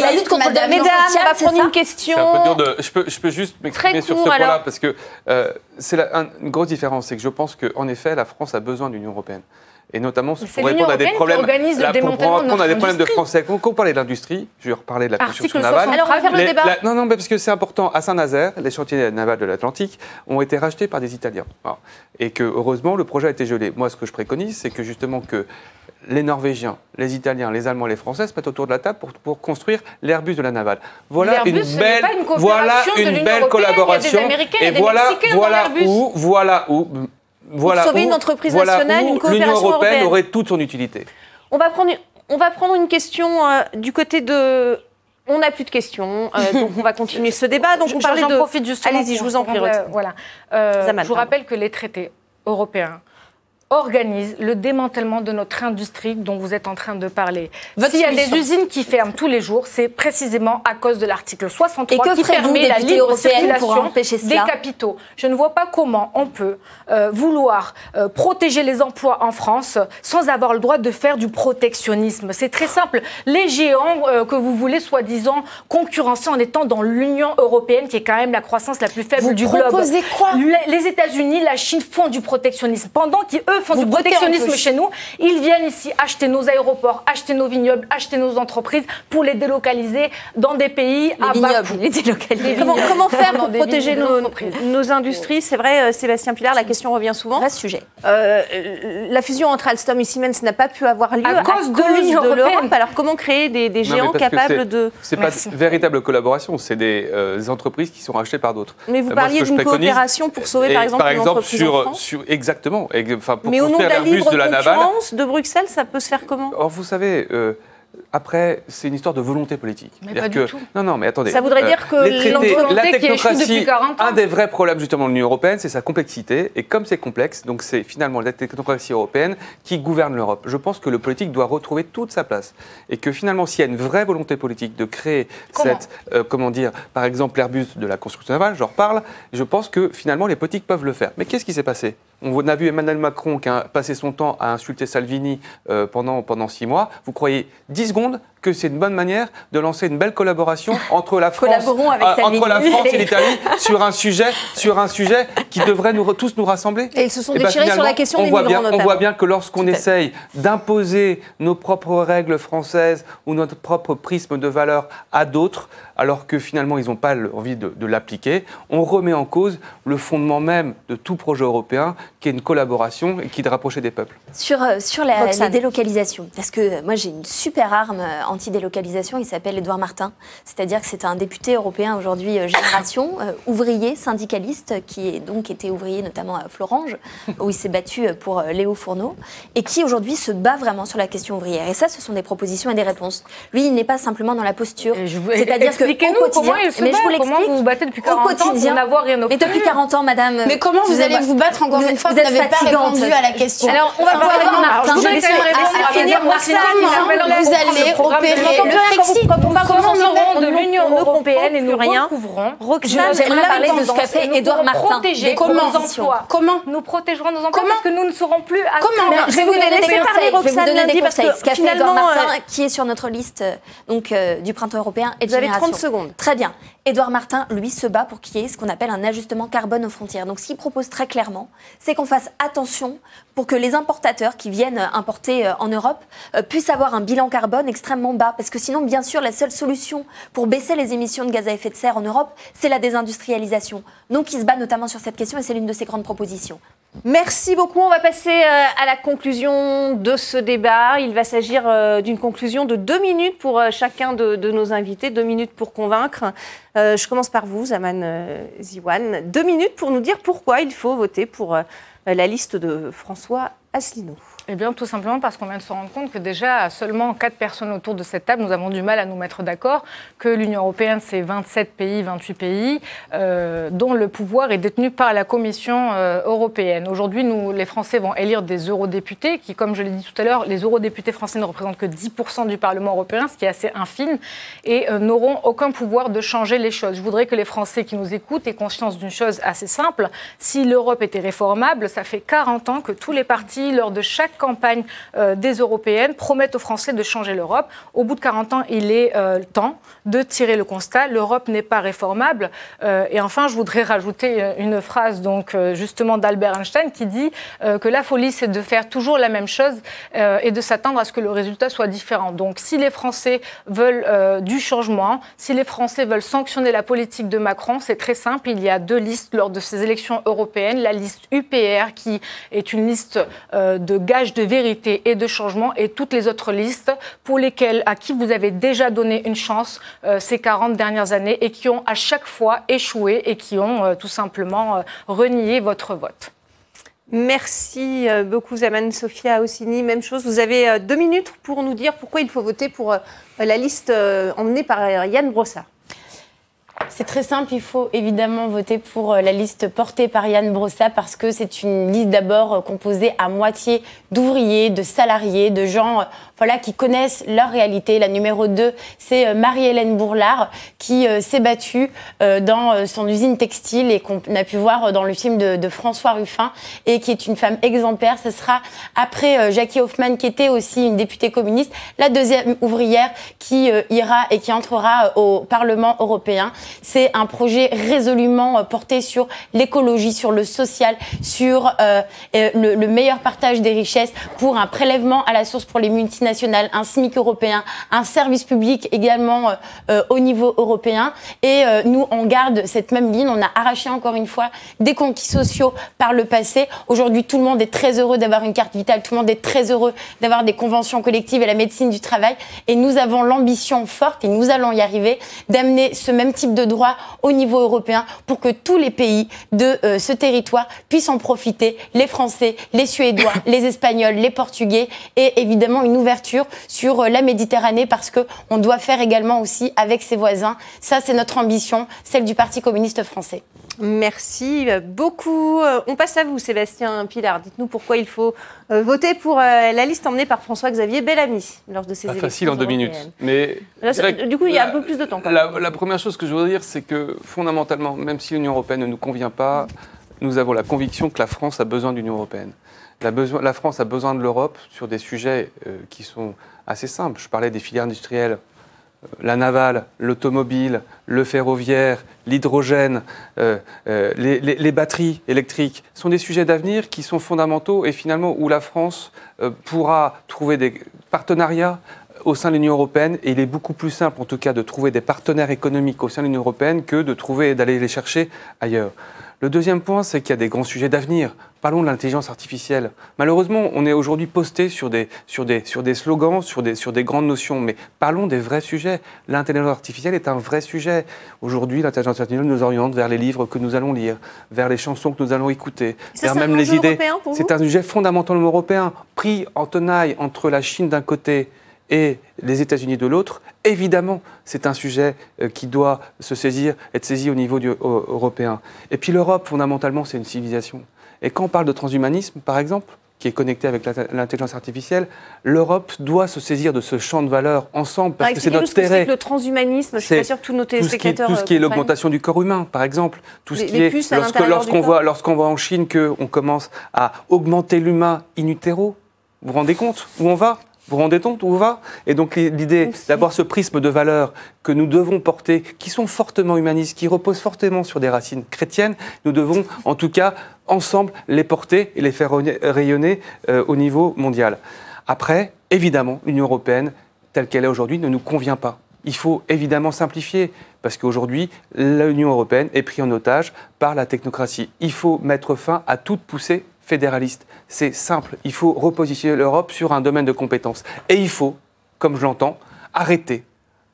G: la lutte contre le
A: Mesdames, on va prendre une question.
E: Un peu dur de, je, peux, je peux juste m'exprimer sur ce point-là, parce que euh, c'est une grosse différence, c'est que je pense qu'en effet, la France a besoin de l'Union européenne et notamment pour répondre à des problèmes,
B: là,
E: pour,
B: répondre
E: à des problèmes de français. Quand on parlait de l'industrie, je vais reparler de la construction
A: navale. Alors on va faire le débat.
E: non, non, parce que c'est important. À Saint-Nazaire, les chantiers navals de l'Atlantique ont été rachetés par des Italiens. Et que heureusement, le projet a été gelé. Moi, ce que je préconise, c'est que justement que les Norvégiens, les Italiens, les Allemands, les Français se mettent autour de la table pour, pour construire l'Airbus de la navale. Voilà une belle, voilà une belle collaboration.
B: Et
E: voilà, voilà où, voilà où
A: voilà sauver une entreprise nationale, une coopération
E: L'Union européenne aurait toute son utilité.
A: On va prendre, on va prendre une question euh, du côté de. On n'a plus de questions, euh, donc on va continuer ce débat. Donc on parlait de.
B: profite justement.
A: Allez-y, je vous en prie.
B: voilà. Euh, je vous rappelle que les traités européens organise le démantèlement de notre industrie dont vous êtes en train de parler. S'il y a des usines qui ferment tous les jours, c'est précisément à cause de l'article 63 qui permet la libre circulation des capitaux. Je ne vois pas comment on peut euh, vouloir euh, protéger les emplois en France sans avoir le droit de faire du protectionnisme. C'est très simple. Les géants euh, que vous voulez soi-disant concurrencer en étant dans l'Union européenne, qui est quand même la croissance la plus faible du globe.
F: Quoi
B: les États-Unis, la Chine font du protectionnisme pendant qu'eux font du protectionnisme chez nous. Ils viennent ici acheter nos aéroports, acheter nos vignobles, acheter nos entreprises pour les délocaliser dans des pays
G: à bas coût. Les
A: délocaliser. Comment, faire pour protéger nos, industries? C'est vrai, euh, Sébastien Pilar, la question revient souvent.
G: Vrai sujet.
A: Euh, la fusion entre Alstom et Siemens n'a pas pu avoir lieu à, cause, de l'Union européenne. Alors comment créer des, géants capables de...
E: C'est pas une véritable collaboration, c'est des, euh, entreprises qui sont rachetées par d'autres.
A: Mais vous parliez d'une coopération pour sauver par exemple, par exemple une entreprise
E: sur,
A: en France
E: sur, Exactement. Enfin,
A: mais au nom de la libre de la concurrence de Bruxelles, ça peut se faire comment?
E: Or, vous savez, euh, après, c'est une histoire de volonté politique.
B: Mais pas du tout.
E: Non, non, mais attendez.
A: Ça voudrait dire que
E: euh, la technocratie, un des vrais problèmes justement de l'Union européenne, c'est sa complexité. Et comme c'est complexe, donc c'est finalement la technocratie européenne qui gouverne l'Europe. Je pense que le politique doit retrouver toute sa place. Et que finalement, s'il y a une vraie volonté politique de créer cette, euh, comment dire, par exemple, l'Airbus de la construction navale, j'en reparle, je pense que finalement, les politiques peuvent le faire. Mais qu'est-ce qui s'est passé? On a vu Emmanuel Macron qui a passé son temps à insulter Salvini euh, pendant, pendant six mois. Vous croyez 10 secondes que c'est une bonne manière de lancer une belle collaboration entre la France,
G: euh,
E: entre la France et l'Italie sur un sujet, sur un sujet qui devrait nous, tous nous rassembler.
A: Et ils se sont eh ben, déchirés sur la question
E: on
A: des
E: voit
A: migrants,
E: bien, On voit bien que lorsqu'on essaye d'imposer nos propres règles françaises ou notre propre prisme de valeur à d'autres, alors que finalement ils n'ont pas envie de, de l'appliquer, on remet en cause le fondement même de tout projet européen, qui est une collaboration et qui est de rapprocher des peuples.
G: Sur, euh, sur la, la délocalisation, parce que moi j'ai une super arme en anti-délocalisation, il s'appelle Édouard Martin. C'est-à-dire que c'est un député européen aujourd'hui, euh, génération, euh, ouvrier, syndicaliste, qui est donc été ouvrier notamment à Florange, où il s'est battu euh, pour Léo Fourneau, et qui aujourd'hui se bat vraiment sur la question ouvrière. Et ça, ce sont des propositions et des réponses. Lui, il n'est pas simplement dans la posture.
B: C'est-à-dire que au quotidien, mais je vous l'explique. Comment vous vous battez depuis 40 ans pour n'avoir rien
G: Mais depuis 40 ans, madame.
F: Mais comment vous allez vous battre encore une fois Vous n'avez pas répondu à la question.
G: Alors, on va voir Martin.
F: Je voudrais Comment vous allez
B: comment nous aurons de l'Union européenne et nous recouvrons.
G: J'aimerais parler de ce qu'a fait Édouard Martin.
B: Comment. Comment Nous protégerons nos emplois parce que nous ne serons plus à
G: Comment Je vais vous donner des conseils. Je vais vous donner des conseils. Ce qu'a fait Édouard Martin, qui est sur notre liste donc du printemps européen et de
A: Vous avez 30 secondes.
G: Très bien. Édouard Martin, lui, se bat pour qu'il y ait ce qu'on appelle un ajustement carbone aux frontières. Donc ce qu'il propose très clairement, c'est qu'on fasse attention pour que les importateurs qui viennent importer euh, en Europe euh, puissent avoir un bilan carbone extrêmement bas. Parce que sinon, bien sûr, la seule solution pour baisser les émissions de gaz à effet de serre en Europe, c'est la désindustrialisation. Donc il se bat notamment sur cette question et c'est l'une de ses grandes propositions.
A: Merci beaucoup. On va passer euh, à la conclusion de ce débat. Il va s'agir euh, d'une conclusion de deux minutes pour euh, chacun de, nos invités, deux minutes pour convaincre. Je commence par vous, Zaman Ziwan. Deux minutes pour nous dire pourquoi il faut voter pour la liste de François Asselineau.
B: Eh bien, tout simplement parce qu'on vient de se rendre compte que déjà, seulement quatre personnes autour de cette table, nous avons du mal à nous mettre d'accord, que l'Union européenne, c'est 27 pays, 28 pays, euh, dont le pouvoir est détenu par la Commission euh, européenne. Aujourd'hui, nous, les Français vont élire des eurodéputés, qui, comme je l'ai dit tout à l'heure, les eurodéputés français ne représentent que 10% du Parlement européen, ce qui est assez infime, et euh, n'auront aucun pouvoir de changer les choses. Je voudrais que les Français qui nous écoutent aient conscience d'une chose assez simple. Si l'Europe était réformable, ça fait 40 ans que tous les partis, lors de chaque campagne euh, des Européennes promettent aux Français de changer l'Europe. Au bout de 40 ans, il est euh, temps de tirer le constat. L'Europe n'est pas réformable. Euh, et enfin, je voudrais rajouter une phrase donc justement d'Albert Einstein qui dit que la folie, c'est de faire toujours la même chose et de s'attendre à ce que le résultat soit différent. Donc, si les Français veulent du changement, si les Français veulent sanctionner la politique de Macron, c'est très simple. Il y a deux listes lors de ces élections européennes. La liste UPR, qui est une liste de gages de vérité et de changement et toutes les autres listes pour lesquelles, à qui vous avez déjà donné une chance euh, ces 40 dernières années et qui ont à chaque fois échoué et qui ont euh, tout simplement euh, renié votre vote.
A: Merci beaucoup Zaman Sofia Ossini. Même chose, vous avez deux minutes pour nous dire pourquoi il faut voter pour la liste emmenée par Yann Brossard.
F: C'est très simple, il faut évidemment voter pour euh, la liste portée par Yann Brossa parce que c'est une liste d'abord euh, composée à moitié d'ouvriers, de salariés, de gens euh, voilà, qui connaissent leur réalité. La numéro 2, c'est Marie-Hélène Bourlard qui s'est battue dans son usine textile et qu'on a pu voir dans le film de, François Ruffin et qui est une femme exemplaire. Ce sera après Jackie Hoffman qui était aussi une députée communiste, la deuxième ouvrière qui ira et qui entrera au Parlement européen. C'est un projet résolument euh, porté sur l'écologie, sur le social, sur euh, euh, le, meilleur partage des richesses, pour un prélèvement à la source pour les multinationales, un SMIC européen, un service public également au niveau européen. Et nous, on garde cette même ligne. On a arraché encore une fois des conquis sociaux par le passé. Aujourd'hui, tout le monde est très heureux d'avoir une carte vitale. Tout le monde est très heureux d'avoir des conventions collectives et la médecine du travail. Et nous avons l'ambition forte, et nous allons y arriver, d'amener ce même type de droit au niveau européen pour que tous les pays de euh, ce territoire puissent en profiter, les Français, les Suédois, les Espagnols, les Portugais, et évidemment une ouverture sur euh, la Méditerranée parce qu'on doit faire également aussi avec ses voisins. Ça, c'est notre ambition, celle du Parti communiste français.
A: Merci beaucoup. Euh, on passe à vous, Sébastien Pilar. Dites-nous pourquoi il faut euh, voter pour la liste emmenée par François-Xavier Bellamy lors de ces Pas
E: facile en deux minutes. Mais
A: du coup, il y a un peu plus de temps.
E: la, première chose que je voudrais dire, c'est que fondamentalement, même si l'Union européenne ne nous convient pas, nous avons la conviction que la France a besoin d'une Union européenne. La, France a besoin de l'Europe sur des sujets qui sont assez simples. Je parlais des filières industrielles la navale, l'automobile, le ferroviaire, l'hydrogène, euh, euh, les, batteries électriques sont des sujets d'avenir qui sont fondamentaux et finalement où la France euh, pourra trouver des partenariats au sein de l'Union européenne et il est beaucoup plus simple en tout cas de trouver des partenaires économiques au sein de l'Union européenne que de trouver et d'aller les chercher ailleurs. Le deuxième point, c'est qu'il y a des grands sujets d'avenir. Parlons de l'intelligence artificielle. Malheureusement, on est aujourd'hui posté sur des, sur, des, sur des slogans, sur des, sur des grandes notions, mais parlons des vrais sujets. L'intelligence artificielle est un vrai sujet. Aujourd'hui, l'intelligence artificielle nous oriente vers les livres que nous allons lire, vers les chansons que nous allons écouter, vers même les idées. C'est un sujet fondamentalement européen, pris en tenaille entre la Chine d'un côté et les États-Unis de l'autre, évidemment, c'est un sujet euh, qui doit se saisir, être saisi au niveau européen. Et puis l'Europe, fondamentalement, c'est une civilisation. Et quand on parle de transhumanisme, par exemple, qui est connecté avec l'intelligence artificielle, l'Europe doit se saisir de ce champ de valeurs ensemble parce que c'est notre terrain.
A: le transhumanisme, je suis pas sûre que tous nos téléspectateurs.
E: Tout ce qui est, euh, l'augmentation du corps humain, par exemple, tout ce qui est lorsqu'on voit lorsqu'on voit en Chine qu'on commence à augmenter l'humain in utero, vous vous rendez compte où on va? Vous vous rendez compte où on va? Et donc l'idée d'avoir ce prisme de valeurs que nous devons porter, qui sont fortement humanistes, qui reposent fortement sur des racines chrétiennes, nous devons en tout cas ensemble les porter et les faire rayonner euh, au niveau mondial. Après, évidemment, l'Union européenne, telle qu'elle est aujourd'hui, ne nous convient pas. Il faut évidemment simplifier, parce qu'aujourd'hui, l'Union européenne est prise en otage par la technocratie. Il faut mettre fin à toute poussée fédéraliste. C'est simple, il faut repositionner l'Europe sur un domaine de compétences. Et il faut, comme je l'entends, arrêter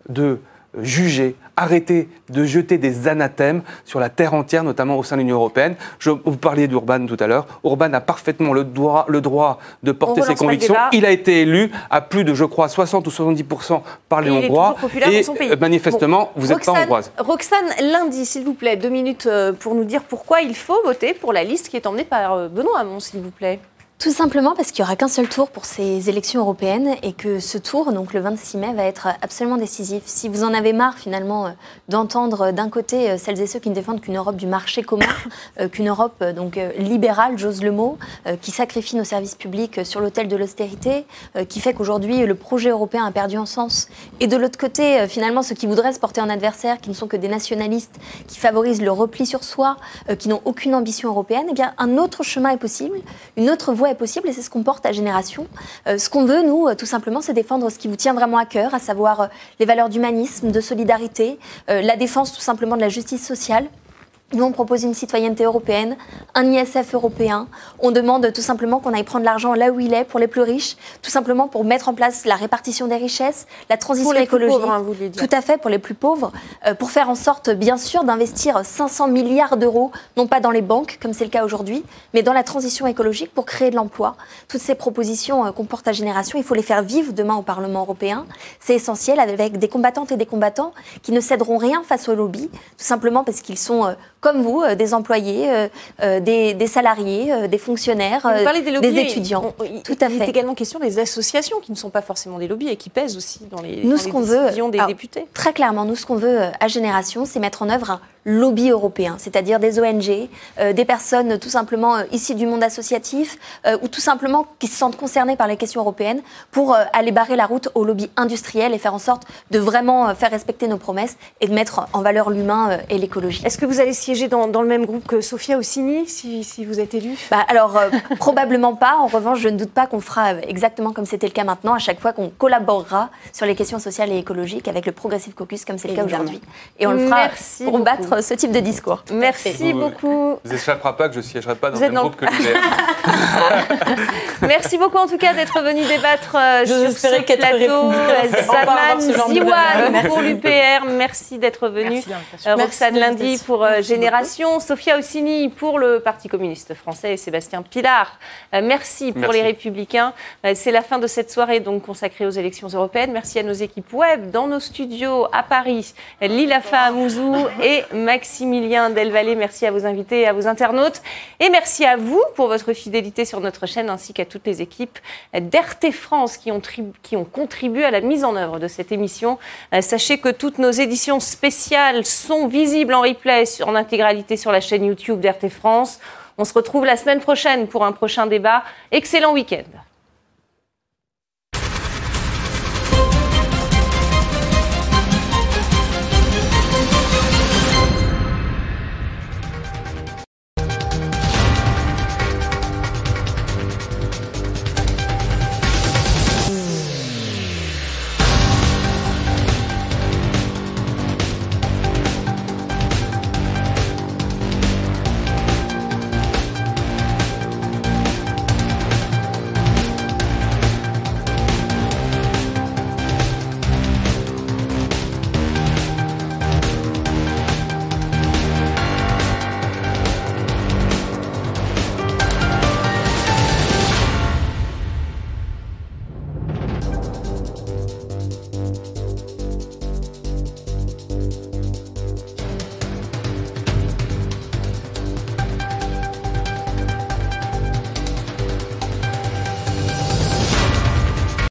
E: de juger, arrêter de jeter des anathèmes sur la terre entière, notamment au sein de l'Union européenne. Je, vous parliez d'Urban tout à l'heure. Urban a parfaitement le droit, le droit de porter ses convictions. Il a été élu à plus de, je crois, 60 ou 70% par les Hongrois. et euh, manifestement, vous n'êtes pas hongroise.
A: Roxane, lundi, s'il vous plaît, deux minutes euh, pour nous dire pourquoi il faut voter pour la liste qui est emmenée par euh, Benoît Hamon, s'il vous plaît.
G: Tout simplement parce qu'il n'y aura qu'un seul tour pour ces élections européennes et que ce tour, donc le 26 mai, va être absolument décisif. Si vous en avez marre finalement euh, d'entendre d'un côté euh, celles et ceux qui ne défendent qu'une Europe du marché commun, euh, qu'une Europe donc libérale, j'ose le mot, qui sacrifie nos services publics sur l'autel de l'austérité, qui fait qu'aujourd'hui le projet européen a perdu en sens, et de l'autre côté finalement ceux qui voudraient se porter en adversaire, qui ne sont que des nationalistes, qui favorisent le repli sur soi, qui n'ont aucune ambition européenne, eh bien un autre chemin est possible, une autre voie possible et c'est ce qu'on porte à Génération. Euh, ce qu'on veut, nous, euh, tout simplement, c'est défendre ce qui vous tient vraiment à cœur, à savoir euh, les valeurs d'humanisme, de solidarité, la défense tout simplement de la justice sociale. Nous, on propose une citoyenneté européenne, un ISF européen. On demande tout simplement qu'on aille prendre l'argent là où il est pour les plus riches, tout simplement pour mettre en place la répartition des richesses, la transition écologique. Pauvres, hein, tout à fait, pour les plus pauvres, euh, pour faire en sorte, bien sûr, d'investir 500 milliards d'euros, non pas dans les banques, comme c'est le cas aujourd'hui, mais dans la transition écologique pour créer de l'emploi. Toutes ces propositions euh, qu'on porte à génération, il faut les faire vivre demain au Parlement européen. C'est essentiel avec des combattantes et des combattants qui ne céderont rien face aux lobbies, tout simplement parce qu'ils sont euh, comme vous, euh, des employés, euh, euh, des, salariés, des fonctionnaires, des, étudiants.
A: Tout à fait. Il est également question des associations qui ne sont pas forcément des lobbies et qui pèsent aussi dans les, nous, ce qu'on décisions veut, des députés.
G: Très clairement, nous, ce qu'on veut à Génération, c'est mettre en œuvre un lobby européen, c'est-à-dire des ONG, des personnes tout simplement ici du monde associatif ou tout simplement qui se sentent concernées par les questions européennes pour aller barrer la route au lobby industriel et faire en sorte de vraiment faire respecter nos promesses et de mettre en valeur l'humain et l'écologie.
A: Est-ce que vous allez siéger dans, le même groupe que Sophia Ossini, si, si vous êtes élue?
G: Bah, Alors, euh, probablement pas. En revanche, je ne doute pas qu'on fera exactement comme c'était le cas maintenant, à chaque fois qu'on collaborera sur les questions sociales et écologiques avec le Progressive Caucus, comme c'est le cas aujourd'hui. Et on le fera pour battre ce type de discours.
A: Merci, beaucoup.
E: Vous n'échapperez pas que je ne siégerai pas dans le même groupe que lui.
A: Merci beaucoup, en tout cas, d'être venu débattre euh, sur ce plateau. Zaman Ziwan pour l'UPR. Merci d'être venu. Euh, Roxane Lundi pour euh, Génération, Sophia Ossini pour le Parti communiste français et Sébastien Pilar. Euh, merci pour les Républicains. C'est la fin de cette soirée donc consacrée aux élections européennes. Merci à nos équipes web dans nos studios à Paris, Lilafa Amouzou et Maximilien Delvalle. Merci à vos invités et à vos internautes. Et merci à vous pour votre fidélité sur notre chaîne ainsi qu'à toutes les équipes d'RT France qui ont, qui ont contribué à la mise en œuvre de cette émission. Sachez que toutes nos éditions spéciales sont visibles en replay en sur la chaîne YouTube d'RT France. On se retrouve la semaine prochaine pour un prochain débat. Excellent week-end.